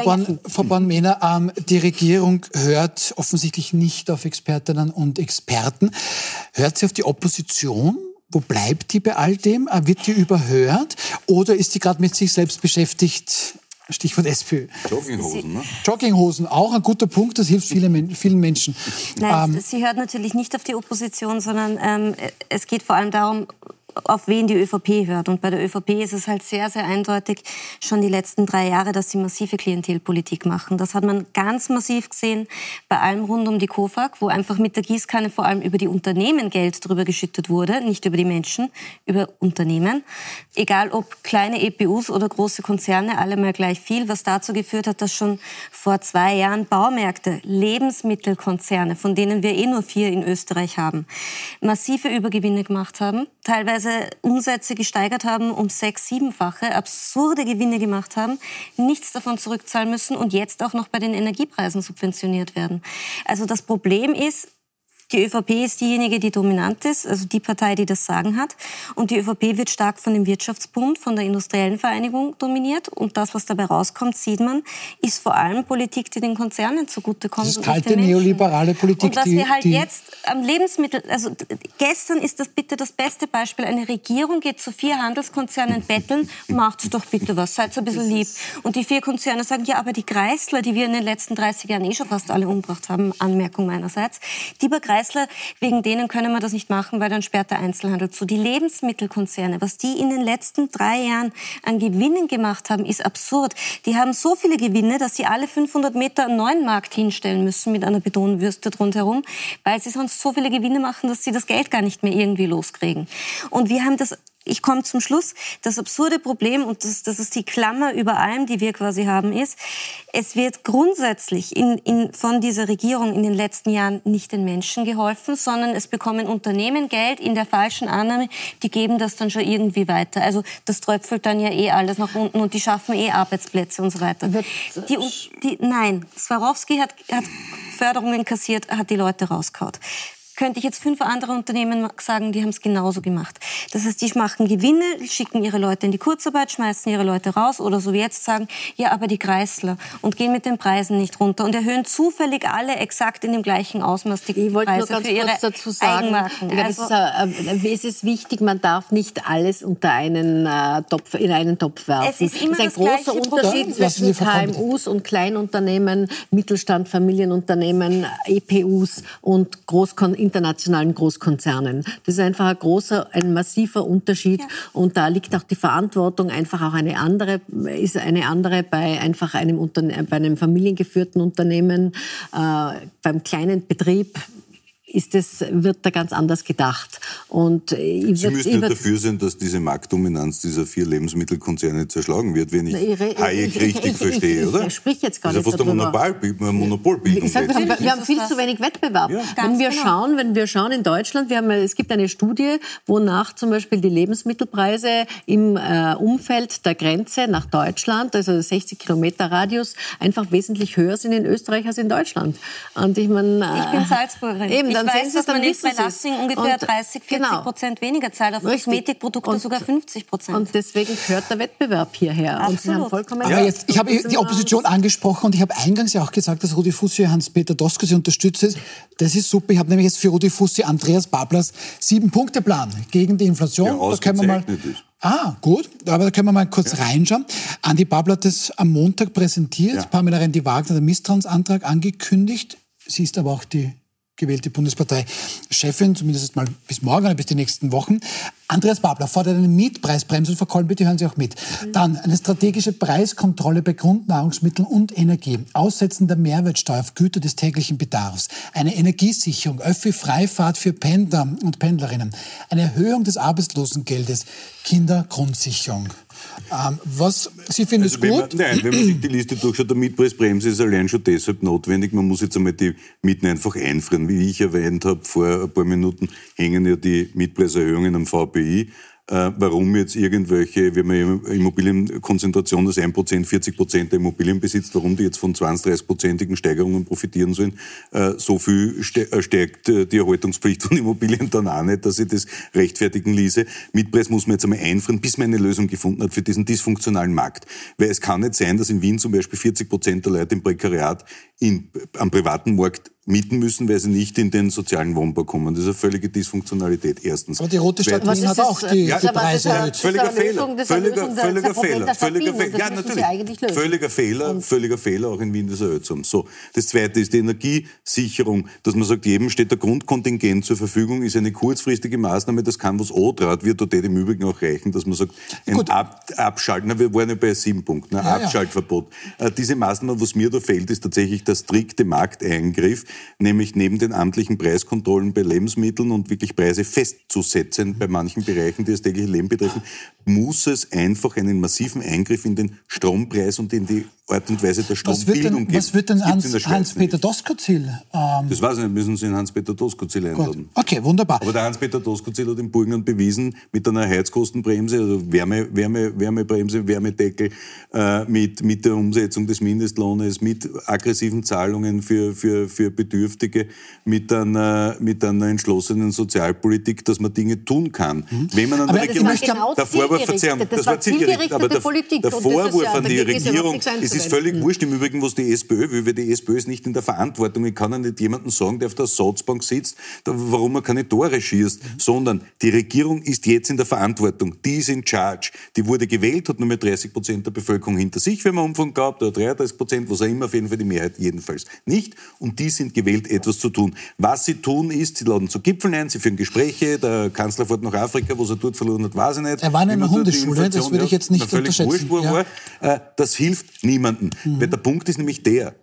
Born-Mehner, ähm, die Regierung hört offensichtlich nicht auf Expertinnen und Experten. Hört sie auf die Opposition? Wo bleibt die bei all dem? Äh, wird die überhört? Oder ist die gerade mit sich selbst beschäftigt? Stichwort SPÖ. Jogginghosen, ne? Jogginghosen, auch ein guter Punkt, das hilft viele, vielen Menschen. Nein, ähm, sie hört natürlich nicht auf die Opposition, sondern ähm, es geht vor allem darum, auf wen die ÖVP hört. Und bei der ÖVP ist es halt sehr, sehr eindeutig schon die letzten drei Jahre, dass sie massive Klientelpolitik machen. Das hat man ganz massiv gesehen bei allem rund um die KOFAG, wo einfach mit der Gießkanne vor allem über die Unternehmen Geld drüber geschüttet wurde, nicht über die Menschen, über Unternehmen. Egal ob kleine EPUs oder große Konzerne, alle mal gleich viel, was dazu geführt hat, dass schon vor zwei Jahren Baumärkte, Lebensmittelkonzerne, von denen wir eh nur vier in Österreich haben, massive Übergewinne gemacht haben, teilweise Umsätze gesteigert haben um sechs, siebenfache, absurde Gewinne gemacht haben, nichts davon zurückzahlen müssen und jetzt auch noch bei den Energiepreisen subventioniert werden. Also das Problem ist, die ÖVP ist diejenige, die dominant ist, also die Partei, die das Sagen hat. Und die ÖVP wird stark von dem Wirtschaftsbund, von der industriellen Vereinigung dominiert. Und das, was dabei rauskommt, sieht man, ist vor allem Politik, die den Konzernen zugutekommt. Das ist kalte neoliberale Politik. Und was wir halt jetzt am Lebensmittel, also gestern ist das bitte das beste Beispiel. Eine Regierung geht zu vier Handelskonzernen betteln, macht doch bitte was, seid so ein bisschen lieb. Und die vier Konzerne sagen, ja, aber die Kreisler, die wir in den letzten 30 Jahren eh schon fast alle umgebracht haben, Anmerkung meinerseits, die bei Kreisler, wegen denen können wir das nicht machen, weil dann sperrt der Einzelhandel zu. Die Lebensmittelkonzerne, was die in den letzten drei Jahren an Gewinnen gemacht haben, ist absurd. Die haben so viele Gewinne, dass sie alle 500 Meter einen neuen Markt hinstellen müssen mit einer Betonwürste rundherum, weil sie sonst so viele Gewinne machen, dass sie das Geld gar nicht mehr irgendwie loskriegen. Und wir haben das ich komme zum Schluss. Das absurde Problem, und das, das ist die Klammer über allem, die wir quasi haben, ist, es wird grundsätzlich in, in, von dieser Regierung in den letzten Jahren nicht den Menschen geholfen, sondern es bekommen Unternehmen Geld in der falschen Annahme, die geben das dann schon irgendwie weiter. Also das tröpfelt dann ja eh alles nach unten und die schaffen eh Arbeitsplätze und so weiter. Die, die, nein, Swarovski hat, hat Förderungen kassiert, hat die Leute rausgehauen könnte ich jetzt fünf andere Unternehmen sagen, die haben es genauso gemacht. Das heißt, die machen Gewinne, schicken ihre Leute in die Kurzarbeit, schmeißen ihre Leute raus oder so wie jetzt sagen, ja, aber die Kreisler und gehen mit den Preisen nicht runter und erhöhen zufällig alle exakt in dem gleichen Ausmaß die ich Preise nur ganz für ihre kurz dazu sagen, Eigenmarken. Also, äh, es ist wichtig, man darf nicht alles unter einen äh, Topf, in einen Topf werfen. Es ist immer es ist ein großer Unterschied zwischen KMUs und Kleinunternehmen, Mittelstand, Familienunternehmen, EPUs und Großkonzerne internationalen Großkonzernen. Das ist einfach ein großer, ein massiver Unterschied. Ja. Und da liegt auch die Verantwortung einfach auch eine andere, ist eine andere bei einfach einem, Unterne bei einem familiengeführten Unternehmen, äh, beim kleinen Betrieb ist es, wird da ganz anders gedacht. Und äh, Sie müssen ja dafür sein, dass diese Marktdominanz dieser vier Lebensmittelkonzerne zerschlagen wird, wenn ich Hayek richtig ich, verstehe, ich, oder? Ich sprich jetzt gar das ist nicht ja fast eine Monopolbildung. Ich sag, wir, haben, wir haben viel zu wenig Wettbewerb. Ja. Wenn wir genau. schauen, wenn wir schauen in Deutschland, wir haben, es gibt eine Studie, wonach zum Beispiel die Lebensmittelpreise im äh, Umfeld der Grenze nach Deutschland, also 60 Kilometer Radius, einfach wesentlich höher sind in Österreich als in Deutschland. Und ich meine, äh, ich bin Salzburgerin. Eben, dann ich weiß, dass man jetzt bei Lassing ungefähr und, 30, 40 genau. Prozent weniger zahlt, auf Kosmetikprodukte sogar 50 Prozent. Und deswegen gehört der Wettbewerb hierher. Absolut. Und Sie haben vollkommen Aber jetzt, ich habe die Opposition angesprochen und ich habe eingangs ja auch gesagt, dass Rudi Fussi Hans-Peter Doskozzi unterstützt. Das ist super. Ich habe nämlich jetzt für Rudi Fussi Andreas Bablas Sieben-Punkte-Plan gegen die Inflation. Ja, da können wir mal. Ah, gut. Aber da können wir mal kurz ja. reinschauen. Andi Babler hat das am Montag präsentiert. Ja. Pamela Rendi-Wagner hat den Misstrauensantrag angekündigt. Sie ist aber auch die gewählte Bundespartei-Chefin, zumindest mal bis morgen oder bis die nächsten Wochen. Andreas Babler fordert eine Mietpreisbremse und Frau Kolben, bitte hören Sie auch mit. Dann eine strategische Preiskontrolle bei Grundnahrungsmitteln und Energie. Aussetzen der Mehrwertsteuer auf Güter des täglichen Bedarfs. Eine Energiesicherung. Öffi-Freifahrt für Pendler und Pendlerinnen. Eine Erhöhung des Arbeitslosengeldes. Kindergrundsicherung. Ähm, was Sie finden also es gut? Man, nein, wenn man sich die Liste durchschaut, der Mietpreisbremse ist allein schon deshalb notwendig. Man muss jetzt einmal die Mieten einfach einfrieren. Wie ich erwähnt habe, vor ein paar Minuten hängen ja die Mietpreiserhöhungen am VPI äh, warum jetzt irgendwelche, haben ja Immobilienkonzentration, das 1%, 40% der Immobilien besitzt, warum die jetzt von 20, 30-prozentigen Steigerungen profitieren sollen. Äh, so viel äh, stärkt die Erhaltungspflicht von Immobilien dann auch nicht, dass ich das rechtfertigen ließe. Mietpreis muss man jetzt einmal einfrieren, bis man eine Lösung gefunden hat für diesen dysfunktionalen Markt. Weil es kann nicht sein, dass in Wien zum Beispiel 40 Prozent der Leute im Prekariat in, am privaten Markt mieten müssen, weil sie nicht in den sozialen Wohnbau kommen. Das ist eine völlige Dysfunktionalität, erstens. Aber die Rote Stadt Wien hat auch die, ja, die Preise erhöht. Völliger Fehler. Völliger, völliger Fehler. Völliger Fehler. Ja, natürlich. Völliger Fehler, völliger Fehler, auch in Wien das erhöht zu haben. So. Das zweite ist die Energiesicherung, dass man sagt, jedem steht der Grundkontingent zur Verfügung, ist eine kurzfristige Maßnahme, das kann was O-Draht, wird dort im Übrigen auch reichen, dass man sagt, ein Ab Abschalten, na, wir waren ja bei sieben Punkten, ein ja, Abschaltverbot. Ja. Äh, diese Maßnahme, was mir da fehlt, ist tatsächlich der strikte Markteingriff, nämlich neben den amtlichen Preiskontrollen bei Lebensmitteln und wirklich Preise festzusetzen bei manchen Bereichen, die das tägliche Leben betreffen, muss es einfach einen massiven Eingriff in den Strompreis und in die Art und Weise der Strombildung geben. Was wird denn Hans-Peter Hans Doskozil? Ähm das weiß ich nicht, müssen Sie den Hans-Peter Doskozil einladen. Okay, wunderbar. Aber der Hans-Peter Doskozil hat in Burgenland bewiesen, mit einer Heizkostenbremse, also Wärme, Wärme, Wärmebremse, Wärmedeckel, äh, mit, mit der Umsetzung des Mindestlohnes, mit aggressiven Zahlungen für, für, für Bedürftige, mit einer, mit einer entschlossenen Sozialpolitik, dass man Dinge tun kann. Mhm. Wenn man an der Regierung... Genau der Vorwurf, Verzeihung, das, das war zielgerichtet, aber der, Politik. der Vorwurf an die Regierung, es ist völlig mhm. wurscht im Übrigen, was die SPÖ will, weil die SPÖ ist nicht in der Verantwortung. Ich kann ja nicht jemandem sagen, der auf der Ersatzbank sitzt, warum er keine Tore schießt, mhm. sondern die Regierung ist jetzt in der Verantwortung. Die ist in charge. Die wurde gewählt, hat nur mehr 30 Prozent der Bevölkerung hinter sich, wenn man Umfang glaubt, oder 33 Prozent, was auch immer, auf jeden Fall die Mehrheit jedenfalls nicht. Und die sind gewählt, etwas zu tun. Was sie tun ist, sie laden zu Gipfeln ein, sie führen Gespräche, der Kanzler fährt nach Afrika, was er dort verloren hat, weiß ich nicht. Er war in einer Hundeschule, das würde ich jetzt nicht unterschätzen. Wurscht, ja. war, äh, das hilft niemandem. Mhm. Weil der Punkt ist nämlich der,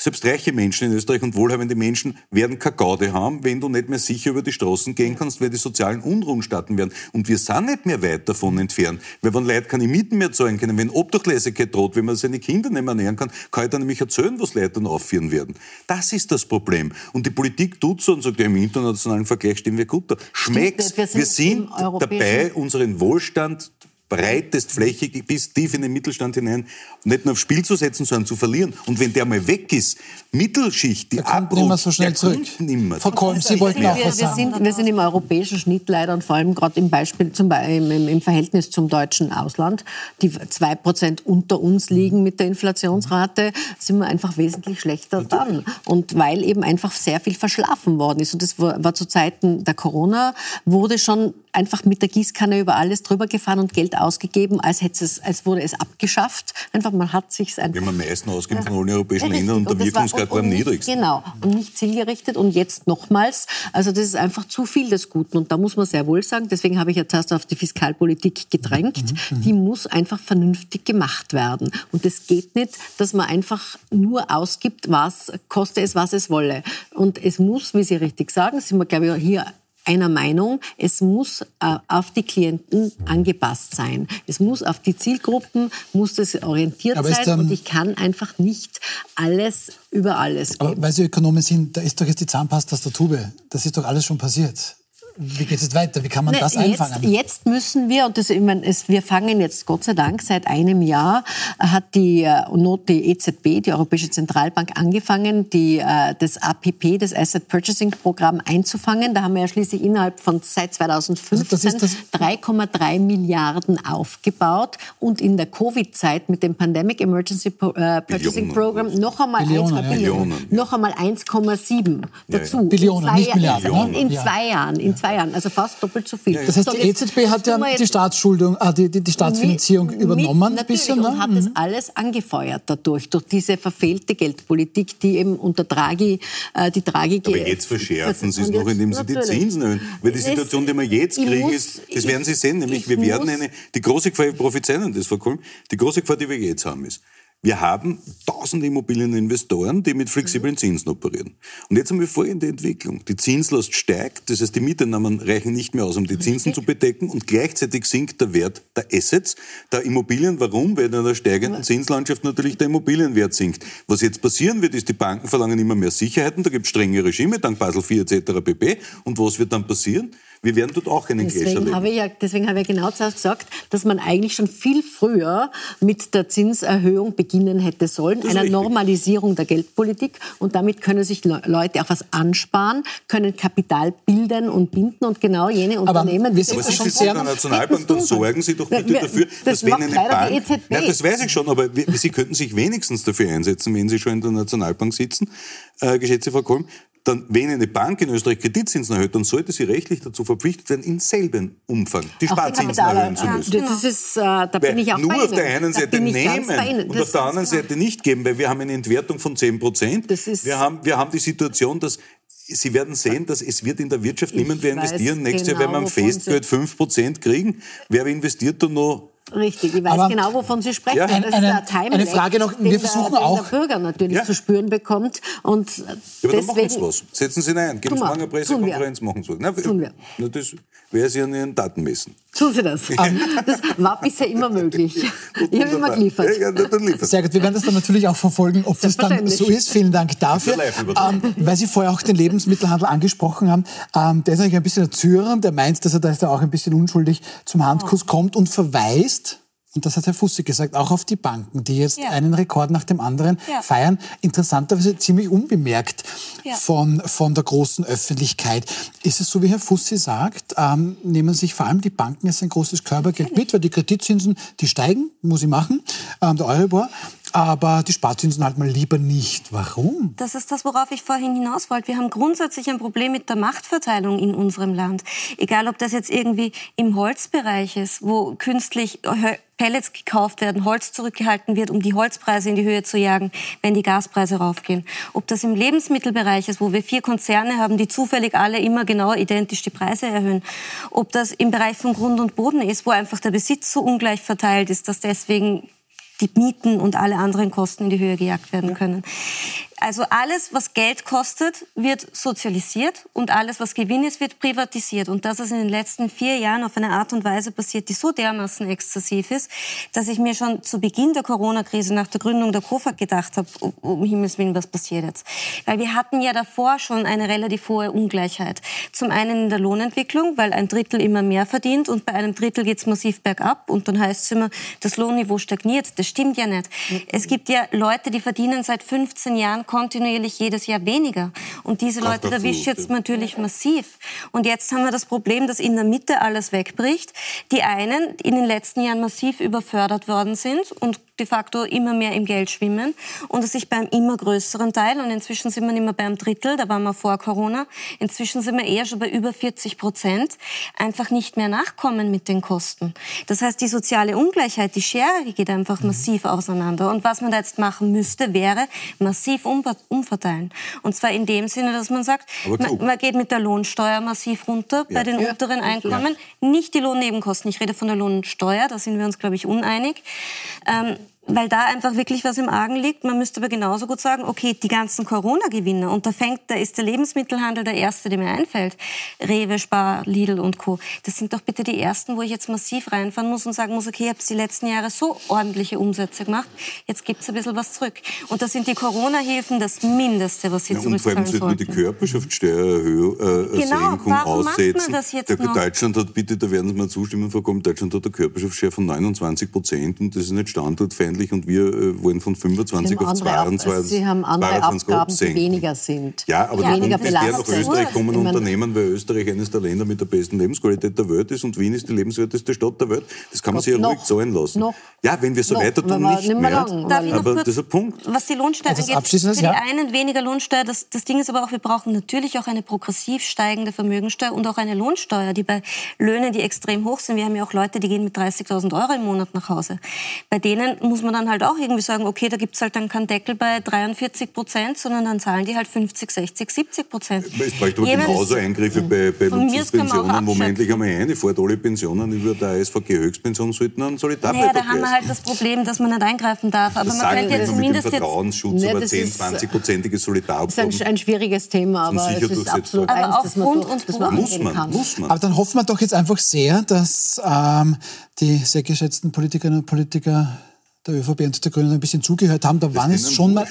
selbst reiche Menschen in Österreich und wohlhabende Menschen werden keine Gaude haben, wenn du nicht mehr sicher über die Straßen gehen kannst, weil die sozialen Unruhen starten werden. Und wir sind nicht mehr weit davon entfernt. Weil wenn Leute keine Mieten mehr zahlen können, wenn Obdachlosigkeit droht, wenn man seine Kinder nicht mehr ernähren kann, kann ich dann nämlich erzählen, was Leute dann aufführen werden. Das ist das Problem. Und die Politik tut so und sagt, ja, im internationalen Vergleich stehen wir gut da. Schmeckt's. Wir sind, wir sind dabei, unseren Wohlstand breitest, flächig bis tief in den Mittelstand hinein nicht nur aufs Spiel zu setzen, sondern zu verlieren. Und wenn der mal weg ist, Mittelschicht, die abrutscht, nicht mehr so schnell zurück. Nimmer. Frau Kolm, Sie wollten auch was sagen. Wir sind, wir sind im europäischen Schnitt leider und vor allem gerade im Beispiel zum, im, im Verhältnis zum deutschen Ausland, die zwei Prozent unter uns liegen mit der Inflationsrate, sind wir einfach wesentlich schlechter dran. Und weil eben einfach sehr viel verschlafen worden ist. Und das war, war zu Zeiten der Corona, wurde schon einfach mit der Gießkanne über alles drüber gefahren und Geld ausgegeben, als, hätte es, als wurde es abgeschafft. Einfach, man hat sich einfach... Wir haben am meisten ausgegeben von allen europäischen Ländern und der Wirkungsgrad war am niedrigsten. Genau, und nicht zielgerichtet und jetzt nochmals. Also das ist einfach zu viel des Guten und da muss man sehr wohl sagen, deswegen habe ich ja zuerst auf die Fiskalpolitik gedrängt, mhm, mhm. die muss einfach vernünftig gemacht werden. Und es geht nicht, dass man einfach nur ausgibt, was koste es, was es wolle. Und es muss, wie Sie richtig sagen, sind wir, glaube ich, hier einer Meinung, es muss äh, auf die Klienten angepasst sein. Es muss auf die Zielgruppen, muss das orientiert Aber sein ähm, und ich kann einfach nicht alles über alles Aber geben. weil Sie Ökonomen sind, da ist doch jetzt die Zahnpasta aus der Tube. Das ist doch alles schon passiert. Wie geht es jetzt weiter? Wie kann man Ne, das jetzt, einfangen? jetzt müssen wir, und das, ich meine, es, wir fangen jetzt Gott sei Dank seit einem Jahr, äh, hat die, äh, die EZB, die Europäische Zentralbank, angefangen, die, äh, das APP, das Asset Purchasing Programm einzufangen. Da haben wir ja schließlich innerhalb von seit 2015 Also das ist das- 3,3 Milliarden aufgebaut und in der Covid-Zeit mit dem Pandemic Emergency Purchasing Billionen. Program noch einmal, Billionen, 1, ja. Billionen, Billionen, ja. noch einmal 1,7 dazu. Billionen, In zwei nicht Milliarden, ne? In, in Ja. zwei Jahren, in zwei Jahren, also fast doppelt so viel. Das heißt, So, die EZB hat ja die Staatsschuldung, ah, die, die, die Staatsfinanzierung mit- übernommen ein mit, bisschen. natürlich, Ne? und hat das alles angefeuert dadurch, durch diese verfehlte Geldpolitik, die eben unter Draghi, äh, die Draghi... Aber jetzt verschärfen Sie es noch, indem Sie die. Zinsen erhöhen. Weil die Situation, die wir jetzt kriegen, muss- ist, das werden Sie sehen, nämlich ich wir werden eine, die große Gefahr, wir prophezeien das, Frau Kohl, die große Gefahr, die wir jetzt haben, ist, wir haben tausende Immobilieninvestoren, die mit flexiblen Mhm. Zinsen operieren. Und jetzt haben wir folgende Entwicklung. Die Zinslast steigt, das heißt, die Mieteinnahmen reichen nicht mehr aus, um die Zinsen zu bedecken und gleichzeitig sinkt der Wert der Assets, der Immobilien. Warum? Weil in einer steigenden Zinslandschaft natürlich der Immobilienwert sinkt. Was jetzt passieren wird, ist, die Banken verlangen immer mehr Sicherheiten, da gibt es strenge Regime, dank Basel IV etc. pp. Und was wird dann passieren? Wir werden dort auch einen Deswegen erleben. habe, ich ja, deswegen habe ich ja genau gesagt, dass man eigentlich schon viel früher mit der Zinserhöhung beginnen hätte sollen, einer richtig. Normalisierung der Geldpolitik. Und damit können sich Le- Leute auch was ansparen, können Kapital bilden und binden und genau jene Unternehmen... wir die sind Aber schon sehr- der Nationalbank, dann sorgen Sie doch bitte Wir- dafür, das dass wenn eine Bank... die EZB. Nein, das weiß ich schon, aber wir- Sie könnten sich wenigstens dafür einsetzen, wenn Sie schon in der Nationalbank sitzen, äh, geschätzte Frau Kolm, dann, wenn eine Bank in Österreich Kreditzinsen erhöht, dann sollte sie rechtlich dazu verpflichtet werden, in selben Umfang die Sparzinsen erhöhen zu Ja, müssen. Das ist, äh, da bin ich auch nur auf der einen Da Seite nehmen und auf der anderen klar. Seite nicht geben, weil wir haben eine Entwertung von 10 Prozent. Wir haben, wir haben die Situation, dass Sie werden sehen, dass es wird in der Wirtschaft niemand mehr investieren. Nächstes Jahr genau, werden wir am Sie- Festgeld 5 Prozent kriegen. Wer investiert da noch? Richtig, ich weiß Aber- genau, wovon Sie sprechen. Ja. Das Eine- ist ein eine Frage noch. Wir versuchen der, auch- Den der Bürger natürlich Ja. zu spüren bekommt. Und Ja, aber dann machen Sie deswegen, was. Setzen Sie ihn ein. Geben Sie morgen eine Pressekonferenz, machen Sie was. Na, Tun wir. Na, das wäre Sie an Ihren Daten messen. Tun Sie das. Das war bisher immer möglich. Ich habe immer geliefert. Ja, dann. Sehr gut, wir werden das dann natürlich auch verfolgen, ob das dann so ist. Vielen Dank dafür. Ähm, weil Sie vorher auch den Lebensmittelhandel angesprochen haben, ähm, der ist eigentlich ein bisschen ein Zürer, der meint, dass er da auch ein bisschen unschuldig zum Handkuss kommt und verweist, und das hat Herr Fusse gesagt, auch auf die Banken, die jetzt Ja. einen Rekord nach dem anderen Ja. feiern. Interessanterweise ziemlich unbemerkt Ja. von, von der großen Öffentlichkeit. Ist es so, wie Herr Fussi sagt, ähm, nehmen sich vor allem die Banken jetzt ein großes Körpergeld mit, weil die Kreditzinsen, die steigen, muss ich machen, ähm, der Euribor, aber die Sparzinsen halt mal lieber nicht. Warum? Das ist das, worauf ich vorhin hinaus wollte. Wir haben grundsätzlich ein Problem mit der Machtverteilung in unserem Land. Egal, ob das jetzt irgendwie im Holzbereich ist, wo künstlich Pellets gekauft werden, Holz zurückgehalten wird, um die Holzpreise in die Höhe zu jagen, wenn die Gaspreise raufgehen. Ob das im Lebensmittelbereich ist, wo wir vier Konzerne haben, die zufällig alle immer genau identisch die Preise erhöhen. Ob das im Bereich von Grund und Boden ist, wo einfach der Besitz so ungleich verteilt ist, dass deswegen die Mieten und alle anderen Kosten in die Höhe gejagt werden können. Also alles, was Geld kostet, wird sozialisiert und alles, was Gewinn ist, wird privatisiert. Und das ist in den letzten vier Jahren auf eine Art und Weise passiert, die so dermaßen exzessiv ist, dass ich mir schon zu Beginn der Corona-Krise nach der Gründung der KOFAG gedacht habe, um, um Himmels Willen, was passiert jetzt? Weil wir hatten ja davor schon eine relativ hohe Ungleichheit. Zum einen in der Lohnentwicklung, weil ein Drittel immer mehr verdient und bei einem Drittel geht es massiv bergab und dann heißt es immer, das Lohnniveau stagniert. Das stimmt ja nicht. Es gibt ja Leute, die verdienen seit 15 Jahren kontinuierlich jedes Jahr weniger. Und diese Kommt Leute erwischt jetzt natürlich massiv. Und jetzt haben wir das Problem, dass in der Mitte alles wegbricht. Die einen in den letzten Jahren massiv überfördert worden sind und de facto immer mehr im Geld schwimmen und es sich beim immer größeren Teil, und inzwischen sind wir nicht mehr beim Drittel, da waren wir vor Corona, inzwischen sind wir eher schon bei über 40 Prozent, einfach nicht mehr nachkommen mit den Kosten. Das heißt, die soziale Ungleichheit, die Schere geht einfach massiv auseinander. Und was man da jetzt machen müsste, wäre massiv um, umverteilen. Und zwar in dem Sinne, dass man sagt, man, man geht mit der Lohnsteuer massiv runter bei Ja. den Ja. unteren Einkommen, nicht die Lohnnebenkosten. Ich rede von der Lohnsteuer, da sind wir uns, glaube ich, uneinig. Ähm, weil da einfach wirklich was im Argen liegt. Man müsste aber genauso gut sagen, okay, die ganzen Corona-Gewinner, und da fängt, da ist der Lebensmittelhandel der erste, der mir einfällt. Rewe, Spar, Lidl und Co. Das sind doch bitte die ersten, wo ich jetzt massiv reinfahren muss und sagen muss, okay, ihr habt die letzten Jahre so ordentliche Umsätze gemacht, jetzt gibt's ein bisschen was zurück. Und da sind die Corona-Hilfen das Mindeste, was sie ja, zurückzahlen sollten. Und vor allem sollte man die Körperschaftssteuererhöhung äh, genau, warum aussetzen. Macht man das jetzt der, noch? Deutschland hat, bitte, da werden Sie mir zustimmen, Frau Komm, Deutschland hat eine Körperschaftssteuer von 29 Prozent und das ist nicht standortfeindlich und wir äh, wollen von 25 auf 22 Sie haben andere Abgaben, die weniger sind. Ja, aber ja, weniger das nach Österreich kommen Unternehmen, weil Österreich eines der Länder mit der besten Lebensqualität der Welt ist und Wien ist die lebenswerteste Stadt der Welt. Das kann man sich ja ruhig zahlen lassen. Noch. Ja, wenn wir so noch. weiter tun, nicht, nicht mehr. Lang, aber das ist ein Punkt. Was die Lohnsteuer angeht, für die ja. einen weniger Lohnsteuer. Das, das Ding ist aber auch, wir brauchen natürlich auch eine progressiv steigende Vermögensteuer und auch eine Lohnsteuer, die bei Löhnen, die extrem hoch sind, wir haben ja auch Leute, die gehen mit 30.000 Euro im Monat nach Hause. Bei denen muss man dann halt auch irgendwie sagen, okay, da gibt es halt dann keinen Deckel bei 43 Prozent, sondern dann zahlen die halt 50, 60, 70 Prozent. Es bräuchte aber genauso Eingriffe bei, bei Luxuspensionen, wo man endlich einmal einfährt. Alle Pensionen über der ASVG Höchstpension sollten einen Solidarbetrag naja, da haben wir halt das Problem, dass man nicht eingreifen darf. Aber das man könnte ja zumindest dem Vertrauensschutz über 10, 20-prozentiges Solidarabkommen. Das ist ein, ein schwieriges Thema, aber es ist absolut aber eins, das man, durch, das man muss man, kann. Muss man. Aber dann hoffen wir doch jetzt einfach sehr, dass ähm, die sehr geschätzten Politikerinnen und Politiker der ÖVP und der Grünen ein bisschen zugehört haben. Da das waren es schon mal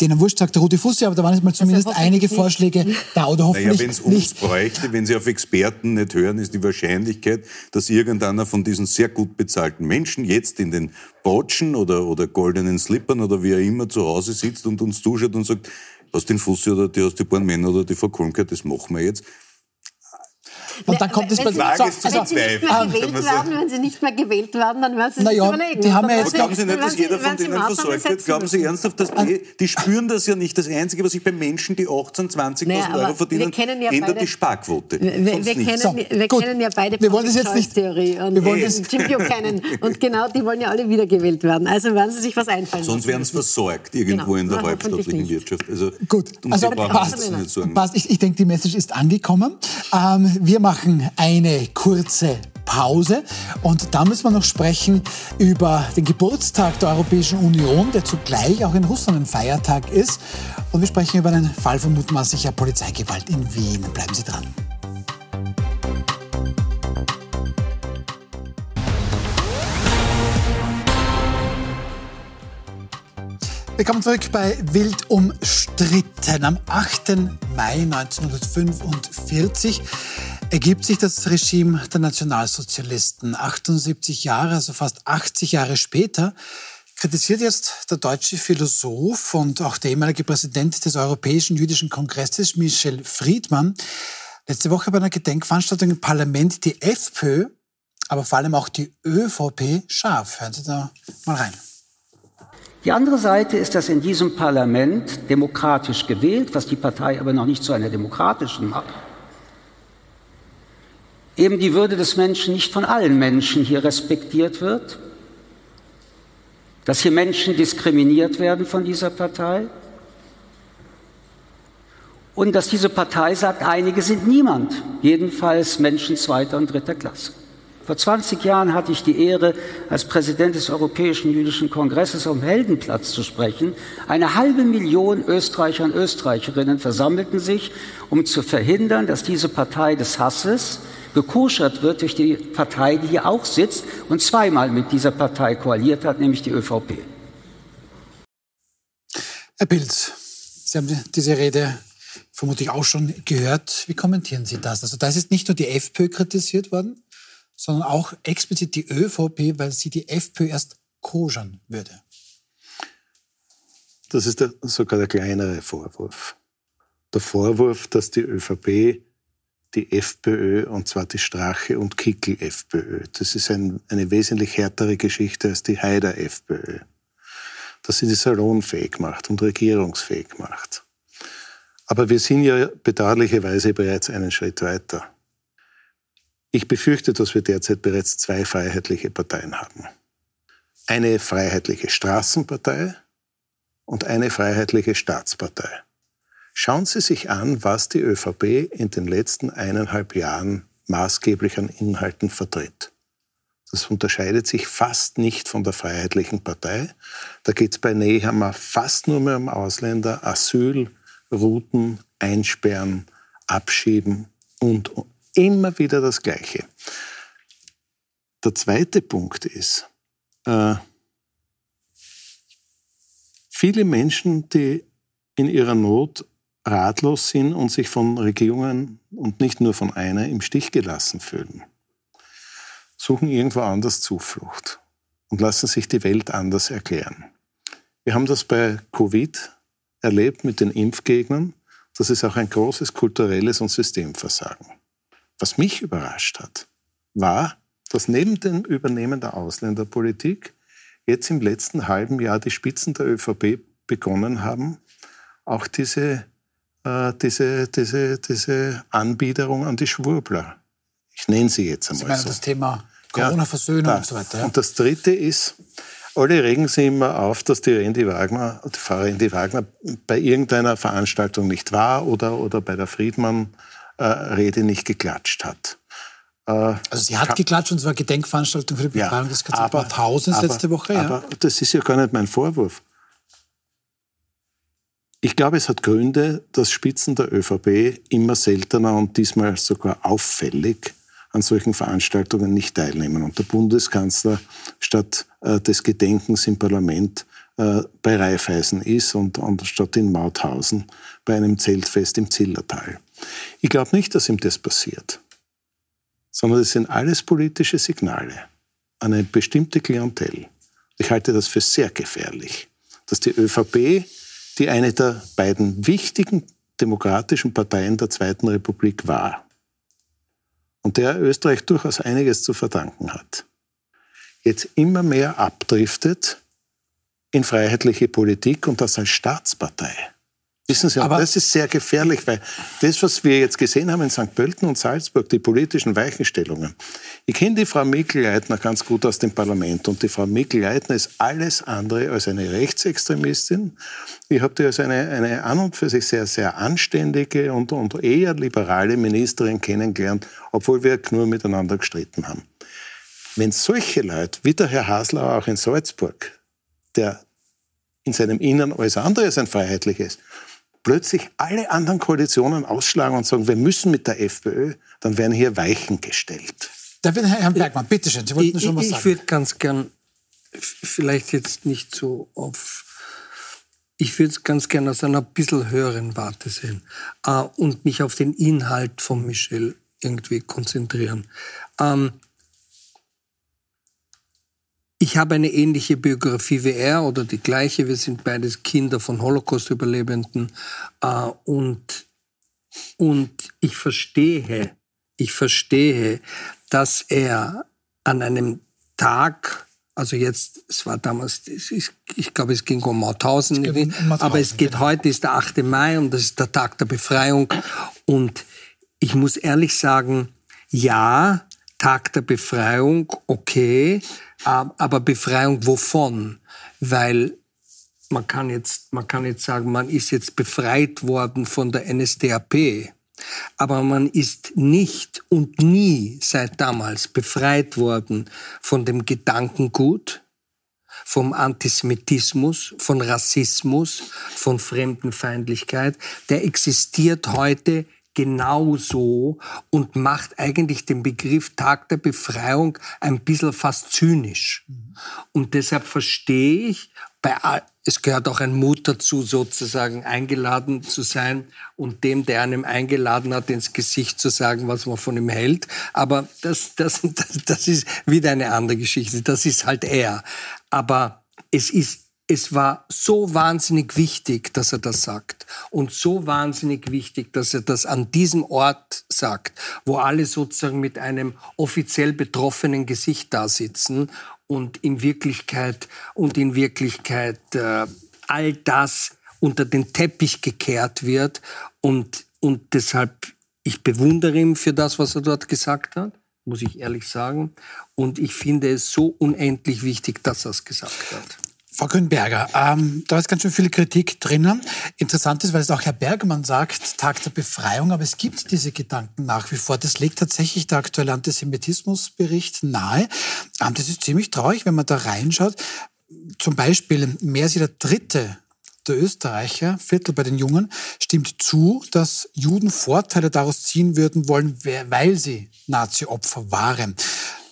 denen wurscht, sagt der Rudi Fussi, aber da waren jetzt mal zumindest also einige nicht. Vorschläge da oder hoffentlich naja, wenn es uns bräuchte, wenn Sie auf Experten nicht hören, ist die Wahrscheinlichkeit, dass irgendeiner von diesen sehr gut bezahlten Menschen jetzt in den Botschen oder, oder goldenen Slippern oder wie er immer zu Hause sitzt und uns zuschaut und sagt, aus den Fussi oder die aus die Männer oder die Frau Kolmker, das machen wir jetzt. Und dann kommt es bei Frage ist zu wenn sie nicht mehr gewählt werden, wenn sie nicht mehr gewählt werden, dann werden sie naja, sich überlegen. Die haben ja jetzt glauben Sie nicht, dass jeder von denen versorgt wird? Glauben Sie ernsthaft, dass die, die spüren das ja nicht. Das Einzige, was ich bei Menschen, die 18, 20.000 naja, Euro verdienen, ja ändert die Sparquote. Wir, wir, kennen, so, wir kennen, ja beide wir wollen das jetzt nicht. Theorie und wir wollen das Jim kennen. Und genau, die wollen ja alle wiedergewählt werden. Also werden sie sich was einfallen Sonst werden sie versorgt irgendwo genau. in der halbstaatlichen Wirtschaft. Also, Gut, also passt. passt. Ich, ich denke, die Message ist angekommen. Ähm, wir machen eine kurze Pause. Und da müssen wir noch sprechen über den Geburtstag der Europäischen Union, der zugleich auch in Russland ein Feiertag ist. Und wir sprechen über einen Fall von mutmaßlicher Polizeigewalt in Wien. Bleiben Sie dran. Willkommen zurück bei Wild umstritten. Am 8. Mai 1945 ergibt sich das Regime der Nationalsozialisten. 78 Jahre, also fast 80 Jahre später, kritisiert jetzt der deutsche Philosoph und auch der ehemalige Präsident des Europäischen Jüdischen Kongresses, Michel Friedmann, letzte Woche bei einer Gedenkveranstaltung im Parlament die FPÖ, aber vor allem auch die ÖVP scharf. Hören Sie da mal rein. Die andere Seite ist, dass in diesem Parlament demokratisch gewählt, was die Partei aber noch nicht zu einer demokratischen macht, eben die Würde des Menschen nicht von allen Menschen hier respektiert wird, dass hier Menschen diskriminiert werden von dieser Partei und dass diese Partei sagt, einige sind niemand, jedenfalls Menschen zweiter und dritter Klasse. Vor 20 Jahren hatte ich die Ehre, als Präsident des Europäischen Jüdischen Kongresses dem Heldenplatz zu sprechen. Eine halbe Million Österreicher und Österreicherinnen versammelten sich, um zu verhindern, dass diese Partei des Hasses gekoschert wird durch die Partei, die hier auch sitzt und zweimal mit dieser Partei koaliert hat, nämlich die ÖVP. Herr Pilz, Sie haben diese Rede vermutlich auch schon gehört. Wie kommentieren Sie das? Also da ist nicht nur die FPÖ kritisiert worden, sondern auch explizit die ÖVP, weil sie die FPÖ erst koschern würde. Das ist der, sogar der kleinere Vorwurf. Der Vorwurf, dass die ÖVP die FPÖ, und zwar die Strache- und Kickel-FPÖ. Das ist ein, eine wesentlich härtere Geschichte als die Haider-FPÖ. Dass sie die salonfähig macht und regierungsfähig macht. Aber wir sind ja bedauerlicherweise bereits einen Schritt weiter. Ich befürchte, dass wir derzeit bereits zwei freiheitliche Parteien haben. Eine freiheitliche Straßenpartei und eine freiheitliche Staatspartei. Schauen Sie sich an, was die ÖVP in den letzten eineinhalb Jahren maßgeblich an Inhalten vertritt. Das unterscheidet sich fast nicht von der Freiheitlichen Partei. Da geht es bei Nehammer fast nur mehr um Ausländer, Asyl, Routen, Einsperren, Abschieben und immer wieder das Gleiche. Der zweite Punkt ist, äh, viele Menschen, die in ihrer Not ratlos sind und sich von Regierungen und nicht nur von einer im Stich gelassen fühlen, suchen irgendwo anders Zuflucht und lassen sich die Welt anders erklären. Wir haben das bei Covid erlebt mit den Impfgegnern. Das ist auch ein großes kulturelles und Systemversagen. Was mich überrascht hat, war, dass neben dem Übernehmen der Ausländerpolitik jetzt im letzten halben Jahr die Spitzen der ÖVP begonnen haben, auch diese, äh, diese, diese, diese Anbiederung an die Schwurbler. Ich nenne sie jetzt einmal Sie meinen so. das Thema Corona-Versöhnung Ja, und so weiter. Ja. Und das Dritte ist, alle regen sich immer auf, dass die Randy Wagner, die Frau Randy Wagner bei irgendeiner Veranstaltung nicht war oder, oder bei der Friedmann-Rede nicht geklatscht hat. Äh, Also sie hat geklatscht und zwar Gedenkveranstaltung für die Befreiung des KZ Mauthausen letzte Woche. Ja. Aber das ist ja gar nicht mein Vorwurf. Ich glaube, es hat Gründe, dass Spitzen der ÖVP immer seltener und diesmal sogar auffällig an solchen Veranstaltungen nicht teilnehmen. Und der Bundeskanzler statt äh, des Gedenkens im Parlament äh, bei Raiffeisen ist und, und statt in Mauthausen bei einem Zeltfest im Zillertal. Ich glaube nicht, dass ihm das passiert, sondern es sind alles politische Signale an eine bestimmte Klientel. Ich halte das für sehr gefährlich, dass die ÖVP, die eine der beiden wichtigen demokratischen Parteien der Zweiten Republik war und der Österreich durchaus einiges zu verdanken hat, jetzt immer mehr abdriftet in freiheitliche Politik und das als Staatspartei. Wissen Sie, Aber- das ist sehr gefährlich, weil das, was wir jetzt gesehen haben in St. Pölten und Salzburg, die politischen Weichenstellungen. Ich kenne die Frau Mikl-Leitner ganz gut aus dem Parlament und die Frau Mikl-Leitner ist alles andere als eine Rechtsextremistin. Ich habe die als eine, eine an und für sich sehr, sehr anständige und, und eher liberale Ministerin kennengelernt, obwohl wir nur miteinander gestritten haben. Wenn solche Leute, wie der Herr Haslauer auch in Salzburg, der in seinem Innern alles andere als ein freiheitliches, plötzlich alle anderen Koalitionen ausschlagen und sagen, wir müssen mit der FPÖ, dann werden hier Weichen gestellt. Da wird Herr Bergmann, bitteschön, Sie wollten Ich, schon was ich sagen. würde ganz gern, vielleicht jetzt nicht so auf, ich würde es ganz gern aus einer bisschen höheren Warte sehen äh, und mich auf den Inhalt von Michel irgendwie konzentrieren. Ähm, ich habe eine ähnliche Biografie wie er oder die gleiche. Wir sind beides Kinder von Holocaust-Überlebenden. Äh, und, und ich verstehe, ich verstehe, dass er an einem Tag, also jetzt, es war damals, ich glaube, es ging um Mauthausen, Es um Mauthausen, aber es geht genau. heute, ist der 8. Mai und das ist der Tag der Befreiung. Und ich muss ehrlich sagen, ja, Tag der Befreiung, okay, aber Befreiung wovon? Weil man kann jetzt, man kann jetzt sagen, man ist jetzt befreit worden von der NSDAP. Aber man ist nicht und nie seit damals befreit worden von dem Gedankengut, vom Antisemitismus, von Rassismus, von Fremdenfeindlichkeit. Der existiert heute genauso und macht eigentlich den Begriff Tag der Befreiung ein bisschen fast zynisch. Und deshalb verstehe ich, bei, es gehört auch ein Mut dazu, sozusagen eingeladen zu sein und dem, der einem eingeladen hat, ins Gesicht zu sagen, was man von ihm hält. Aber das, das, das ist wieder eine andere Geschichte. Das ist halt er. Aber es ist es war so wahnsinnig wichtig, dass er das sagt. Und so wahnsinnig wichtig, dass er das an diesem Ort sagt, wo alle sozusagen mit einem offiziell betroffenen Gesicht da sitzen und in Wirklichkeit, und in Wirklichkeit äh, all das unter den Teppich gekehrt wird. Und, und deshalb, ich bewundere ihn für das, was er dort gesagt hat, muss ich ehrlich sagen. Und ich finde es so unendlich wichtig, dass er es gesagt hat. Frau Grünberger, ähm, da ist ganz schön viel Kritik drinnen. Interessant ist, weil es auch Herr Bergmann sagt, Tag der Befreiung, aber es gibt diese Gedanken nach wie vor. Das legt tatsächlich der aktuelle Antisemitismusbericht nahe. Ähm, das ist ziemlich traurig, wenn man da reinschaut. Zum Beispiel, mehr als jeder dritte der Österreicher, Viertel bei den Jungen, stimmt zu, dass Juden Vorteile daraus ziehen würden wollen, weil sie Nazi-Opfer waren.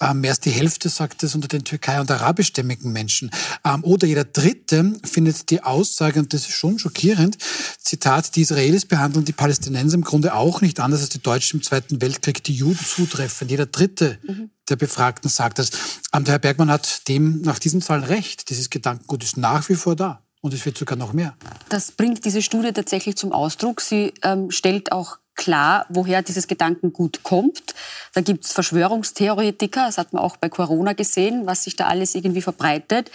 Ähm, mehr als die Hälfte sagt es unter den Türkei- und arabischstämmigen Menschen. Ähm, oder jeder Dritte findet die Aussage, und das ist schon schockierend, Zitat, die Israelis behandeln die Palästinenser im Grunde auch nicht anders als die Deutschen im Zweiten Weltkrieg die Juden zutreffen. Jeder Dritte mhm. der Befragten sagt das. Ähm, der Herr Bergmann hat dem nach diesen Zahlen recht. Dieses Gedankengut ist nach wie vor da. Und es wird sogar noch mehr. Das bringt diese Studie tatsächlich zum Ausdruck. Sie ähm, stellt auch klar, woher dieses Gedankengut kommt. Da gibt es Verschwörungstheoretiker, das hat man auch bei Corona gesehen, was sich da alles irgendwie verbreitet.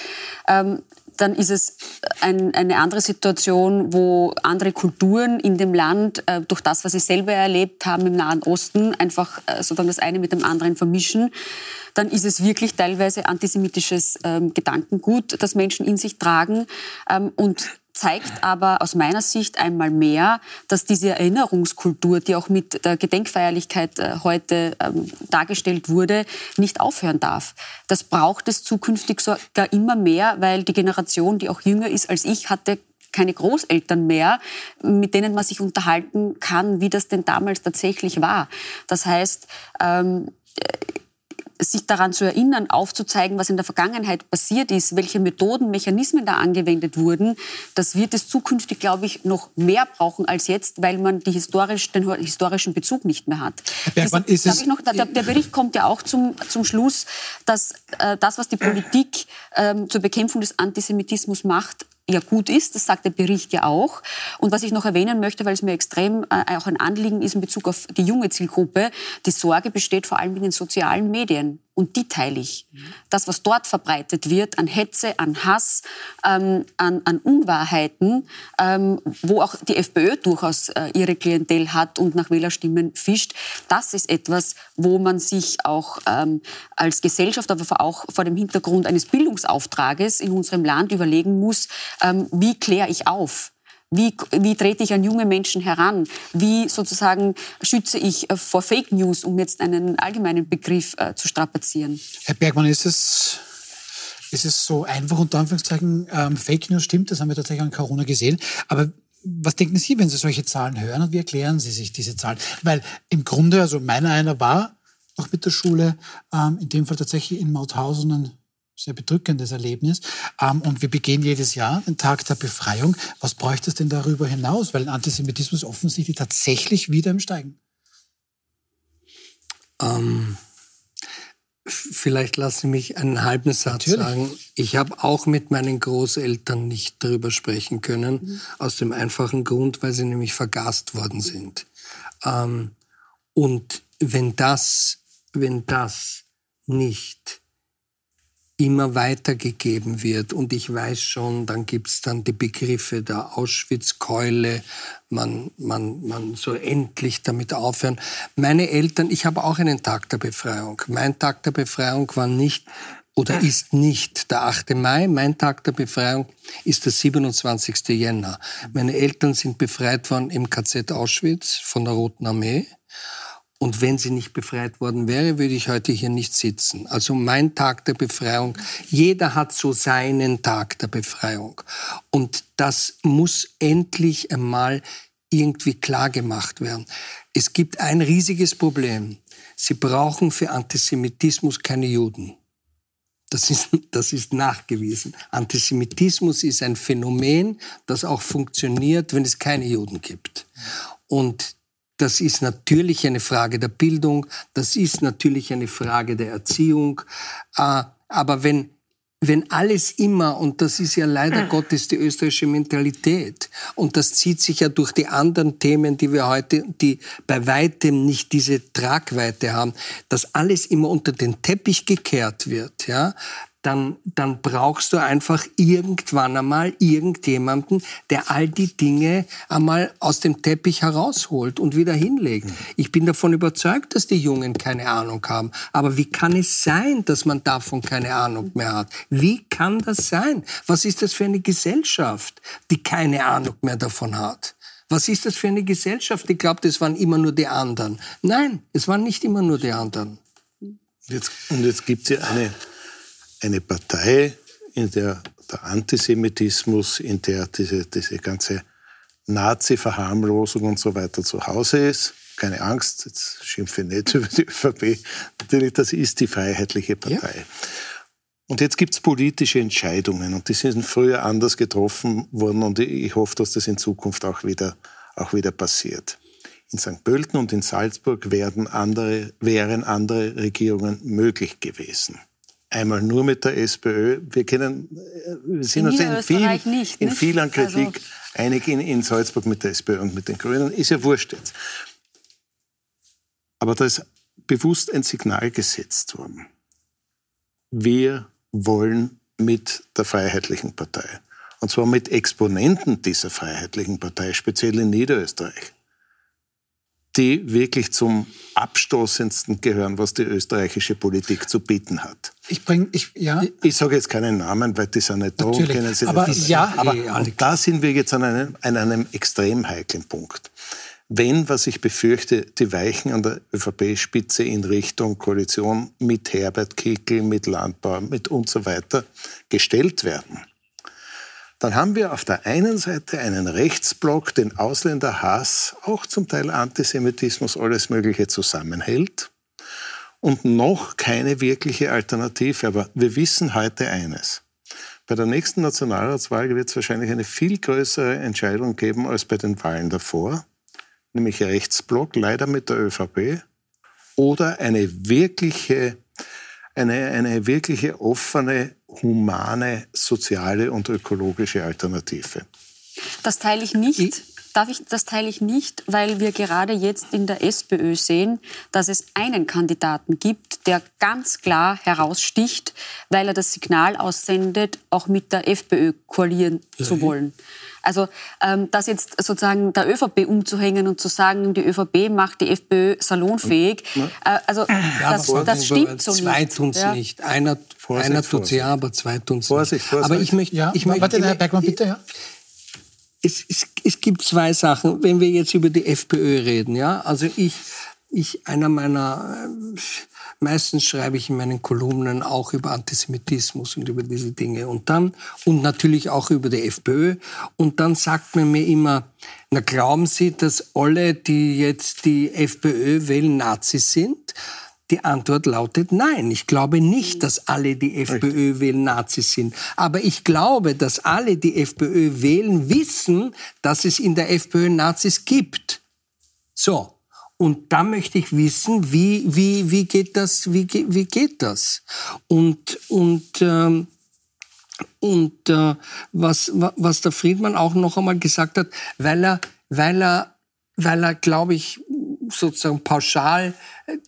Ähm, dann ist es ein, eine andere Situation, wo andere Kulturen in dem Land äh, durch das, was sie selber erlebt haben im Nahen Osten, einfach äh, sozusagen das eine mit dem anderen vermischen. Dann ist es wirklich teilweise antisemitisches ähm, Gedankengut, das Menschen in sich tragen. Ähm, und zeigt aber aus meiner Sicht einmal mehr, dass diese Erinnerungskultur, die auch mit der Gedenkfeierlichkeit äh, heute ähm, dargestellt wurde, nicht aufhören darf. Das braucht es zukünftig sogar immer mehr, weil die Generation, die auch jünger ist als ich, hatte keine Großeltern mehr, mit denen man sich unterhalten kann, wie das denn damals tatsächlich war. Das heißt, ähm, sich daran zu erinnern, aufzuzeigen, was in der Vergangenheit passiert ist, welche Methoden, Mechanismen da angewendet wurden, das wird es zukünftig, glaube ich, noch mehr brauchen als jetzt, weil man die historisch, den historischen Bezug nicht mehr hat. Bergmann, das, ist noch, der, der, Bericht kommt ja auch zum, zum Schluss, dass äh, das, was die Politik äh, zur Bekämpfung des Antisemitismus macht, ja gut ist. Das sagt der Bericht ja auch. Und was ich noch erwähnen möchte, weil es mir extrem äh, auch ein Anliegen ist in Bezug auf die junge Zielgruppe, die Sorge besteht vor allem in den sozialen Medien. Und die teile ich. Das, was dort verbreitet wird an Hetze, an Hass, ähm, an, an, Unwahrheiten, ähm, wo auch die FPÖ durchaus äh, ihre Klientel hat und nach Wählerstimmen fischt, das ist etwas, wo man sich auch ähm, als Gesellschaft, aber auch vor dem Hintergrund eines Bildungsauftrages in unserem Land überlegen muss, ähm, wie kläre ich auf? Wie, wie trete ich an junge Menschen heran? Wie sozusagen schütze ich äh, vor Fake News, um jetzt einen allgemeinen Begriff äh, zu strapazieren? Herr Bergmann, ist es, ist es so einfach, unter Anführungszeichen, ähm, Fake News stimmt, das haben wir tatsächlich an Corona gesehen. Aber was denken Sie, wenn Sie solche Zahlen hören und wie erklären Sie sich diese Zahlen? Weil im Grunde, also meiner einer war noch mit der Schule, ähm, in dem Fall tatsächlich in Mauthausen ein sehr bedrückendes Erlebnis. Ähm, und wir begehen jedes Jahr den Tag der Befreiung. Was bräuchte es denn darüber hinaus? Weil Antisemitismus offensichtlich tatsächlich wieder im Steigen. Ähm, vielleicht lassen Sie mich einen halben Satz Natürlich. sagen. Ich habe auch mit meinen Großeltern nicht darüber sprechen können, mhm. aus dem einfachen Grund, weil sie nämlich vergast worden sind. Ähm, und wenn das, wenn das nicht immer weitergegeben wird. Und ich weiß schon, dann gibt's dann die Begriffe der Auschwitz-Keule, man, man, man soll endlich damit aufhören. Meine Eltern, ich habe auch einen Tag der Befreiung. Mein Tag der Befreiung war nicht oder ist nicht der 8. Mai. Mein Tag der Befreiung ist der 27. Jänner. Meine Eltern sind befreit worden im KZ Auschwitz von der Roten Armee. Und wenn sie nicht befreit worden wäre, würde ich heute hier nicht sitzen. Also mein Tag der Befreiung, jeder hat so seinen Tag der Befreiung. Und das muss endlich einmal irgendwie klar gemacht werden. Es gibt ein riesiges Problem. Sie brauchen für Antisemitismus keine Juden. Das ist, das ist nachgewiesen. Antisemitismus ist ein Phänomen, das auch funktioniert, wenn es keine Juden gibt. Und das ist natürlich eine Frage der Bildung, das ist natürlich eine Frage der Erziehung. Äh, aber wenn, wenn alles immer, und das ist ja leider Gottes die österreichische Mentalität, und das zieht sich ja durch die anderen Themen, die wir heute, die bei weitem nicht diese Tragweite haben, dass alles immer unter den Teppich gekehrt wird, ja, dann, dann brauchst du einfach irgendwann einmal irgendjemanden, der all die Dinge einmal aus dem Teppich herausholt und wieder hinlegt. Ich bin davon überzeugt, dass die Jungen keine Ahnung haben. Aber wie kann es sein, dass man davon keine Ahnung mehr hat? Wie kann das sein? Was ist das für eine Gesellschaft, die keine Ahnung mehr davon hat? Was ist das für eine Gesellschaft, die glaubt, es waren immer nur die anderen? Nein, es waren nicht immer nur die anderen. Jetzt, und jetzt gibt es ja eine, eine Partei, in der der Antisemitismus, in der diese, diese ganze Nazi-Verharmlosung und so weiter zu Hause ist. Keine Angst, jetzt schimpfe ich nicht über die ÖVP. Natürlich, das ist die Freiheitliche Partei. Ja. Und jetzt gibt es politische Entscheidungen und die sind früher anders getroffen worden und ich hoffe, dass das in Zukunft auch wieder, auch wieder passiert. In St. Pölten und in Salzburg werden andere, wären andere Regierungen möglich gewesen. Einmal nur mit der SPÖ. Wir, kennen, äh, wir sind uns in, viel, nicht, in vielen Kritik also einig in, in Salzburg mit der SPÖ und mit den Grünen. Ist ja wurscht jetzt. Aber da ist bewusst ein Signal gesetzt worden. Wir wollen mit der Freiheitlichen Partei. Und zwar mit Exponenten dieser Freiheitlichen Partei, speziell in Niederösterreich die wirklich zum abstoßendsten gehören, was die österreichische Politik zu bieten hat. Ich bringe, ich, ja. Ich, ich sage jetzt keinen Namen, weil die sind nicht da, Natürlich. kennen sie aber, nicht. Ja, aber da sind wir jetzt an einem, an einem extrem heiklen Punkt. Wenn, was ich befürchte, die Weichen an der ÖVP-Spitze in Richtung Koalition mit Herbert Kickl, mit Landbau, mit und so weiter gestellt werden, dann haben wir auf der einen Seite einen Rechtsblock, den Ausländerhass, auch zum Teil Antisemitismus, alles Mögliche zusammenhält und noch keine wirkliche Alternative. Aber wir wissen heute eines. Bei der nächsten Nationalratswahl wird es wahrscheinlich eine viel größere Entscheidung geben als bei den Wahlen davor, nämlich Rechtsblock, leider mit der ÖVP, oder eine wirkliche, eine, eine wirkliche offene humane, soziale und ökologische Alternative. Das teile ich nicht. Darf ich, das teile ich nicht, weil wir gerade jetzt in der SPÖ sehen, dass es einen Kandidaten gibt, der ganz klar heraussticht, weil er das Signal aussendet, auch mit der FPÖ koalieren ja. zu wollen. Also ähm, das jetzt sozusagen der ÖVP umzuhängen und zu sagen, die ÖVP macht die FPÖ salonfähig, äh, also ja, das, das stimmt so nicht. Zwei tun es ja. nicht. Einer, Vorsicht, einer tut es ja, aber zwei tun es nicht. Vorsicht. Aber ich möchte... Ja, ich möchte warte, Herr Bergmann, bitte. Ja. Es, es, es gibt zwei Sachen, wenn wir jetzt über die FPÖ reden. Ja, also ich, ich einer meiner äh, Meistens schreibe ich in meinen Kolumnen auch über Antisemitismus und über diese Dinge. Und dann, und natürlich auch über die FPÖ. Und dann sagt man mir immer, na glauben Sie, dass alle, die jetzt die FPÖ wählen, Nazis sind? Die Antwort lautet nein. Ich glaube nicht, dass alle, die FPÖ wählen, Nazis sind. Aber ich glaube, dass alle, die FPÖ wählen, wissen, dass es in der FPÖ Nazis gibt. So. Und da möchte ich wissen, wie, wie, wie geht das, wie, wie geht das? Und, und, ähm, und äh, was, was der Friedmann auch noch einmal gesagt hat, weil er, weil er, weil er, glaube ich, sozusagen pauschal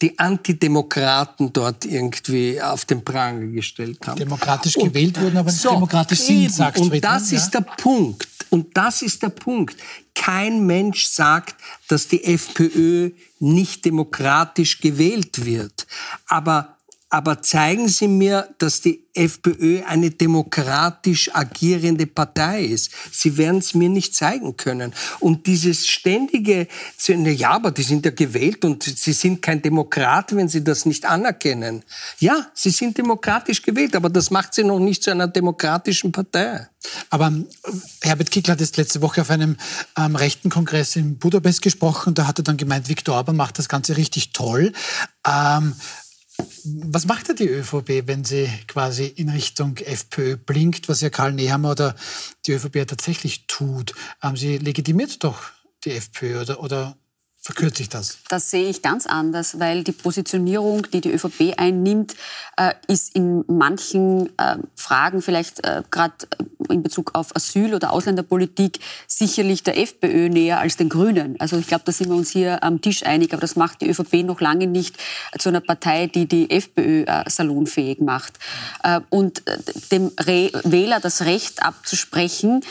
die Antidemokraten dort irgendwie auf den Pranger gestellt haben. Demokratisch gewählt wurden, aber nicht so, demokratisch sind, sagt Und Friedmann, das ja? ist der Punkt. Und das ist der Punkt. Kein Mensch sagt, dass die FPÖ nicht demokratisch gewählt wird. Aber aber zeigen Sie mir, dass die FPÖ eine demokratisch agierende Partei ist. Sie werden es mir nicht zeigen können. Und dieses ständige, ja, aber die sind ja gewählt und sie sind kein Demokrat, wenn sie das nicht anerkennen. Ja, sie sind demokratisch gewählt, aber das macht sie noch nicht zu einer demokratischen Partei. Aber äh, Herbert Kickl hat jetzt letzte Woche auf einem ähm, rechten Kongress in Budapest gesprochen. Da hat er dann gemeint, Viktor Orban macht das Ganze richtig toll. Ähm, was macht da die ÖVP, wenn sie quasi in Richtung FPÖ blinkt, was ja Karl Nehammer oder die ÖVP ja tatsächlich tut? Ähm, sie legitimiert doch die FPÖ oder, oder verkürzt sich das? Das sehe ich ganz anders, weil die Positionierung, die die ÖVP einnimmt, äh, ist in manchen äh, Fragen, vielleicht äh, gerade in Bezug auf Asyl- oder Ausländerpolitik, sicherlich der FPÖ näher als den Grünen. Also ich glaube, da sind wir uns hier am Tisch einig, aber das macht die ÖVP noch lange nicht zu einer Partei, die die FPÖ salonfähig macht. Und dem Wähler das Recht abzusprechen,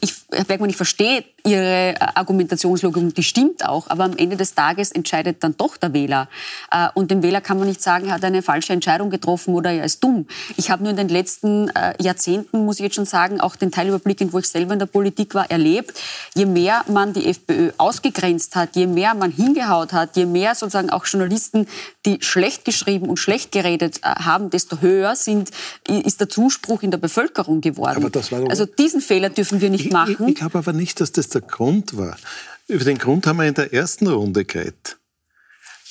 ich, Herr Bergmann, ich verstehe Ihre äh, Argumentationslogik, die stimmt auch, aber am Ende des Tages entscheidet dann doch der Wähler. Äh, und dem Wähler kann man nicht sagen, er hat eine falsche Entscheidung getroffen oder er ist dumm. Ich habe nur in den letzten äh, Jahrzehnten, muss ich jetzt schon sagen, auch den Teilüberblick, wo ich selber in der Politik war, erlebt. Je mehr man die FPÖ ausgegrenzt hat, je mehr man hingehaut hat, je mehr sozusagen auch Journalisten, die schlecht geschrieben und schlecht geredet haben, desto höher sind, ist der Zuspruch in der Bevölkerung geworden. also diesen Fehler dürfen wir nicht machen. Ich, ich glaube aber nicht, dass das der Grund war. Über den Grund haben wir in der ersten Runde geredet.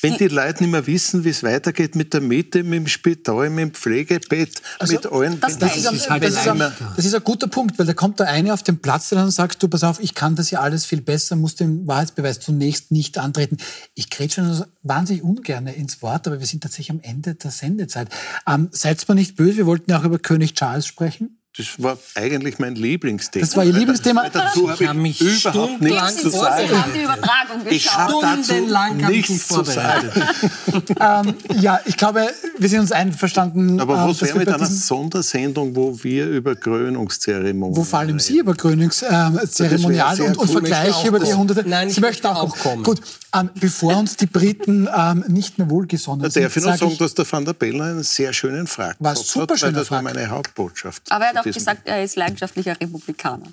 Wenn die, die Leute nicht mehr wissen, wie es weitergeht mit der Miete, mit dem Spital, mit dem Pflegebett, also, mit allen... Das, das, ist ein, halt das, ist ein, das, ist ein, guter Punkt, weil da kommt der eine auf den Platz, der dann sagt, du, pass auf, ich kann das ja alles viel besser, muss den Wahrheitsbeweis zunächst nicht antreten. Ich kriege schon wahnsinnig ungern ins Wort, aber wir sind tatsächlich am Ende der Sendezeit. Ähm, seid mal nicht böse, wir wollten ja auch über König Charles sprechen. Das war eigentlich mein Lieblingsthema. Das war Ihr Lieblingsthema? Weil dazu habe ich, mich überhaupt nichts zu sagen. Ich habe dazu nichts zu sagen. ähm, ja, ich glaube, wir sind uns einverstanden. Aber was ähm, wäre mit einer Sondersendung, wo wir über Krönungszeremonien Wo vor allem Sie über Krönungszeremonien und, und Vergleiche über die Jahrhunderte... Nein, Sie möchten auch kommen. Gut, ähm, bevor uns die Briten ähm, nicht mehr wohlgesonnen sind... Darf ich noch sagen, dass der Van der Bellen einen sehr schönen Frag war super schöner Das war meine Hauptbotschaft. Aber er hat auch gesagt, er ist leidenschaftlicher Republikaner.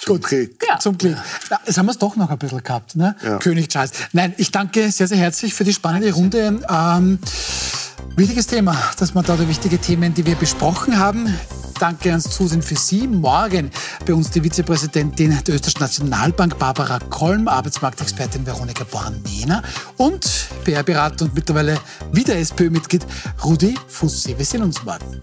Zum Gut, Glück. Ja. Zum Glück. Ja, jetzt haben wir es doch noch ein bisschen gehabt, ne? Ja. König Charles. Nein, ich danke sehr, sehr herzlich für die spannende Runde. Ähm, wichtiges Thema, dass wir da die wichtigen Themen, die wir besprochen haben. Danke ans Zusehen für Sie. Morgen bei uns die Vizepräsidentin der Österreichischen Nationalbank Barbara Kolm, Arbeitsmarktexpertin Veronika Born-Mehner und PR-Berater und mittlerweile wieder SPÖ-Mitglied Rudi Fussi. Wir sehen uns morgen.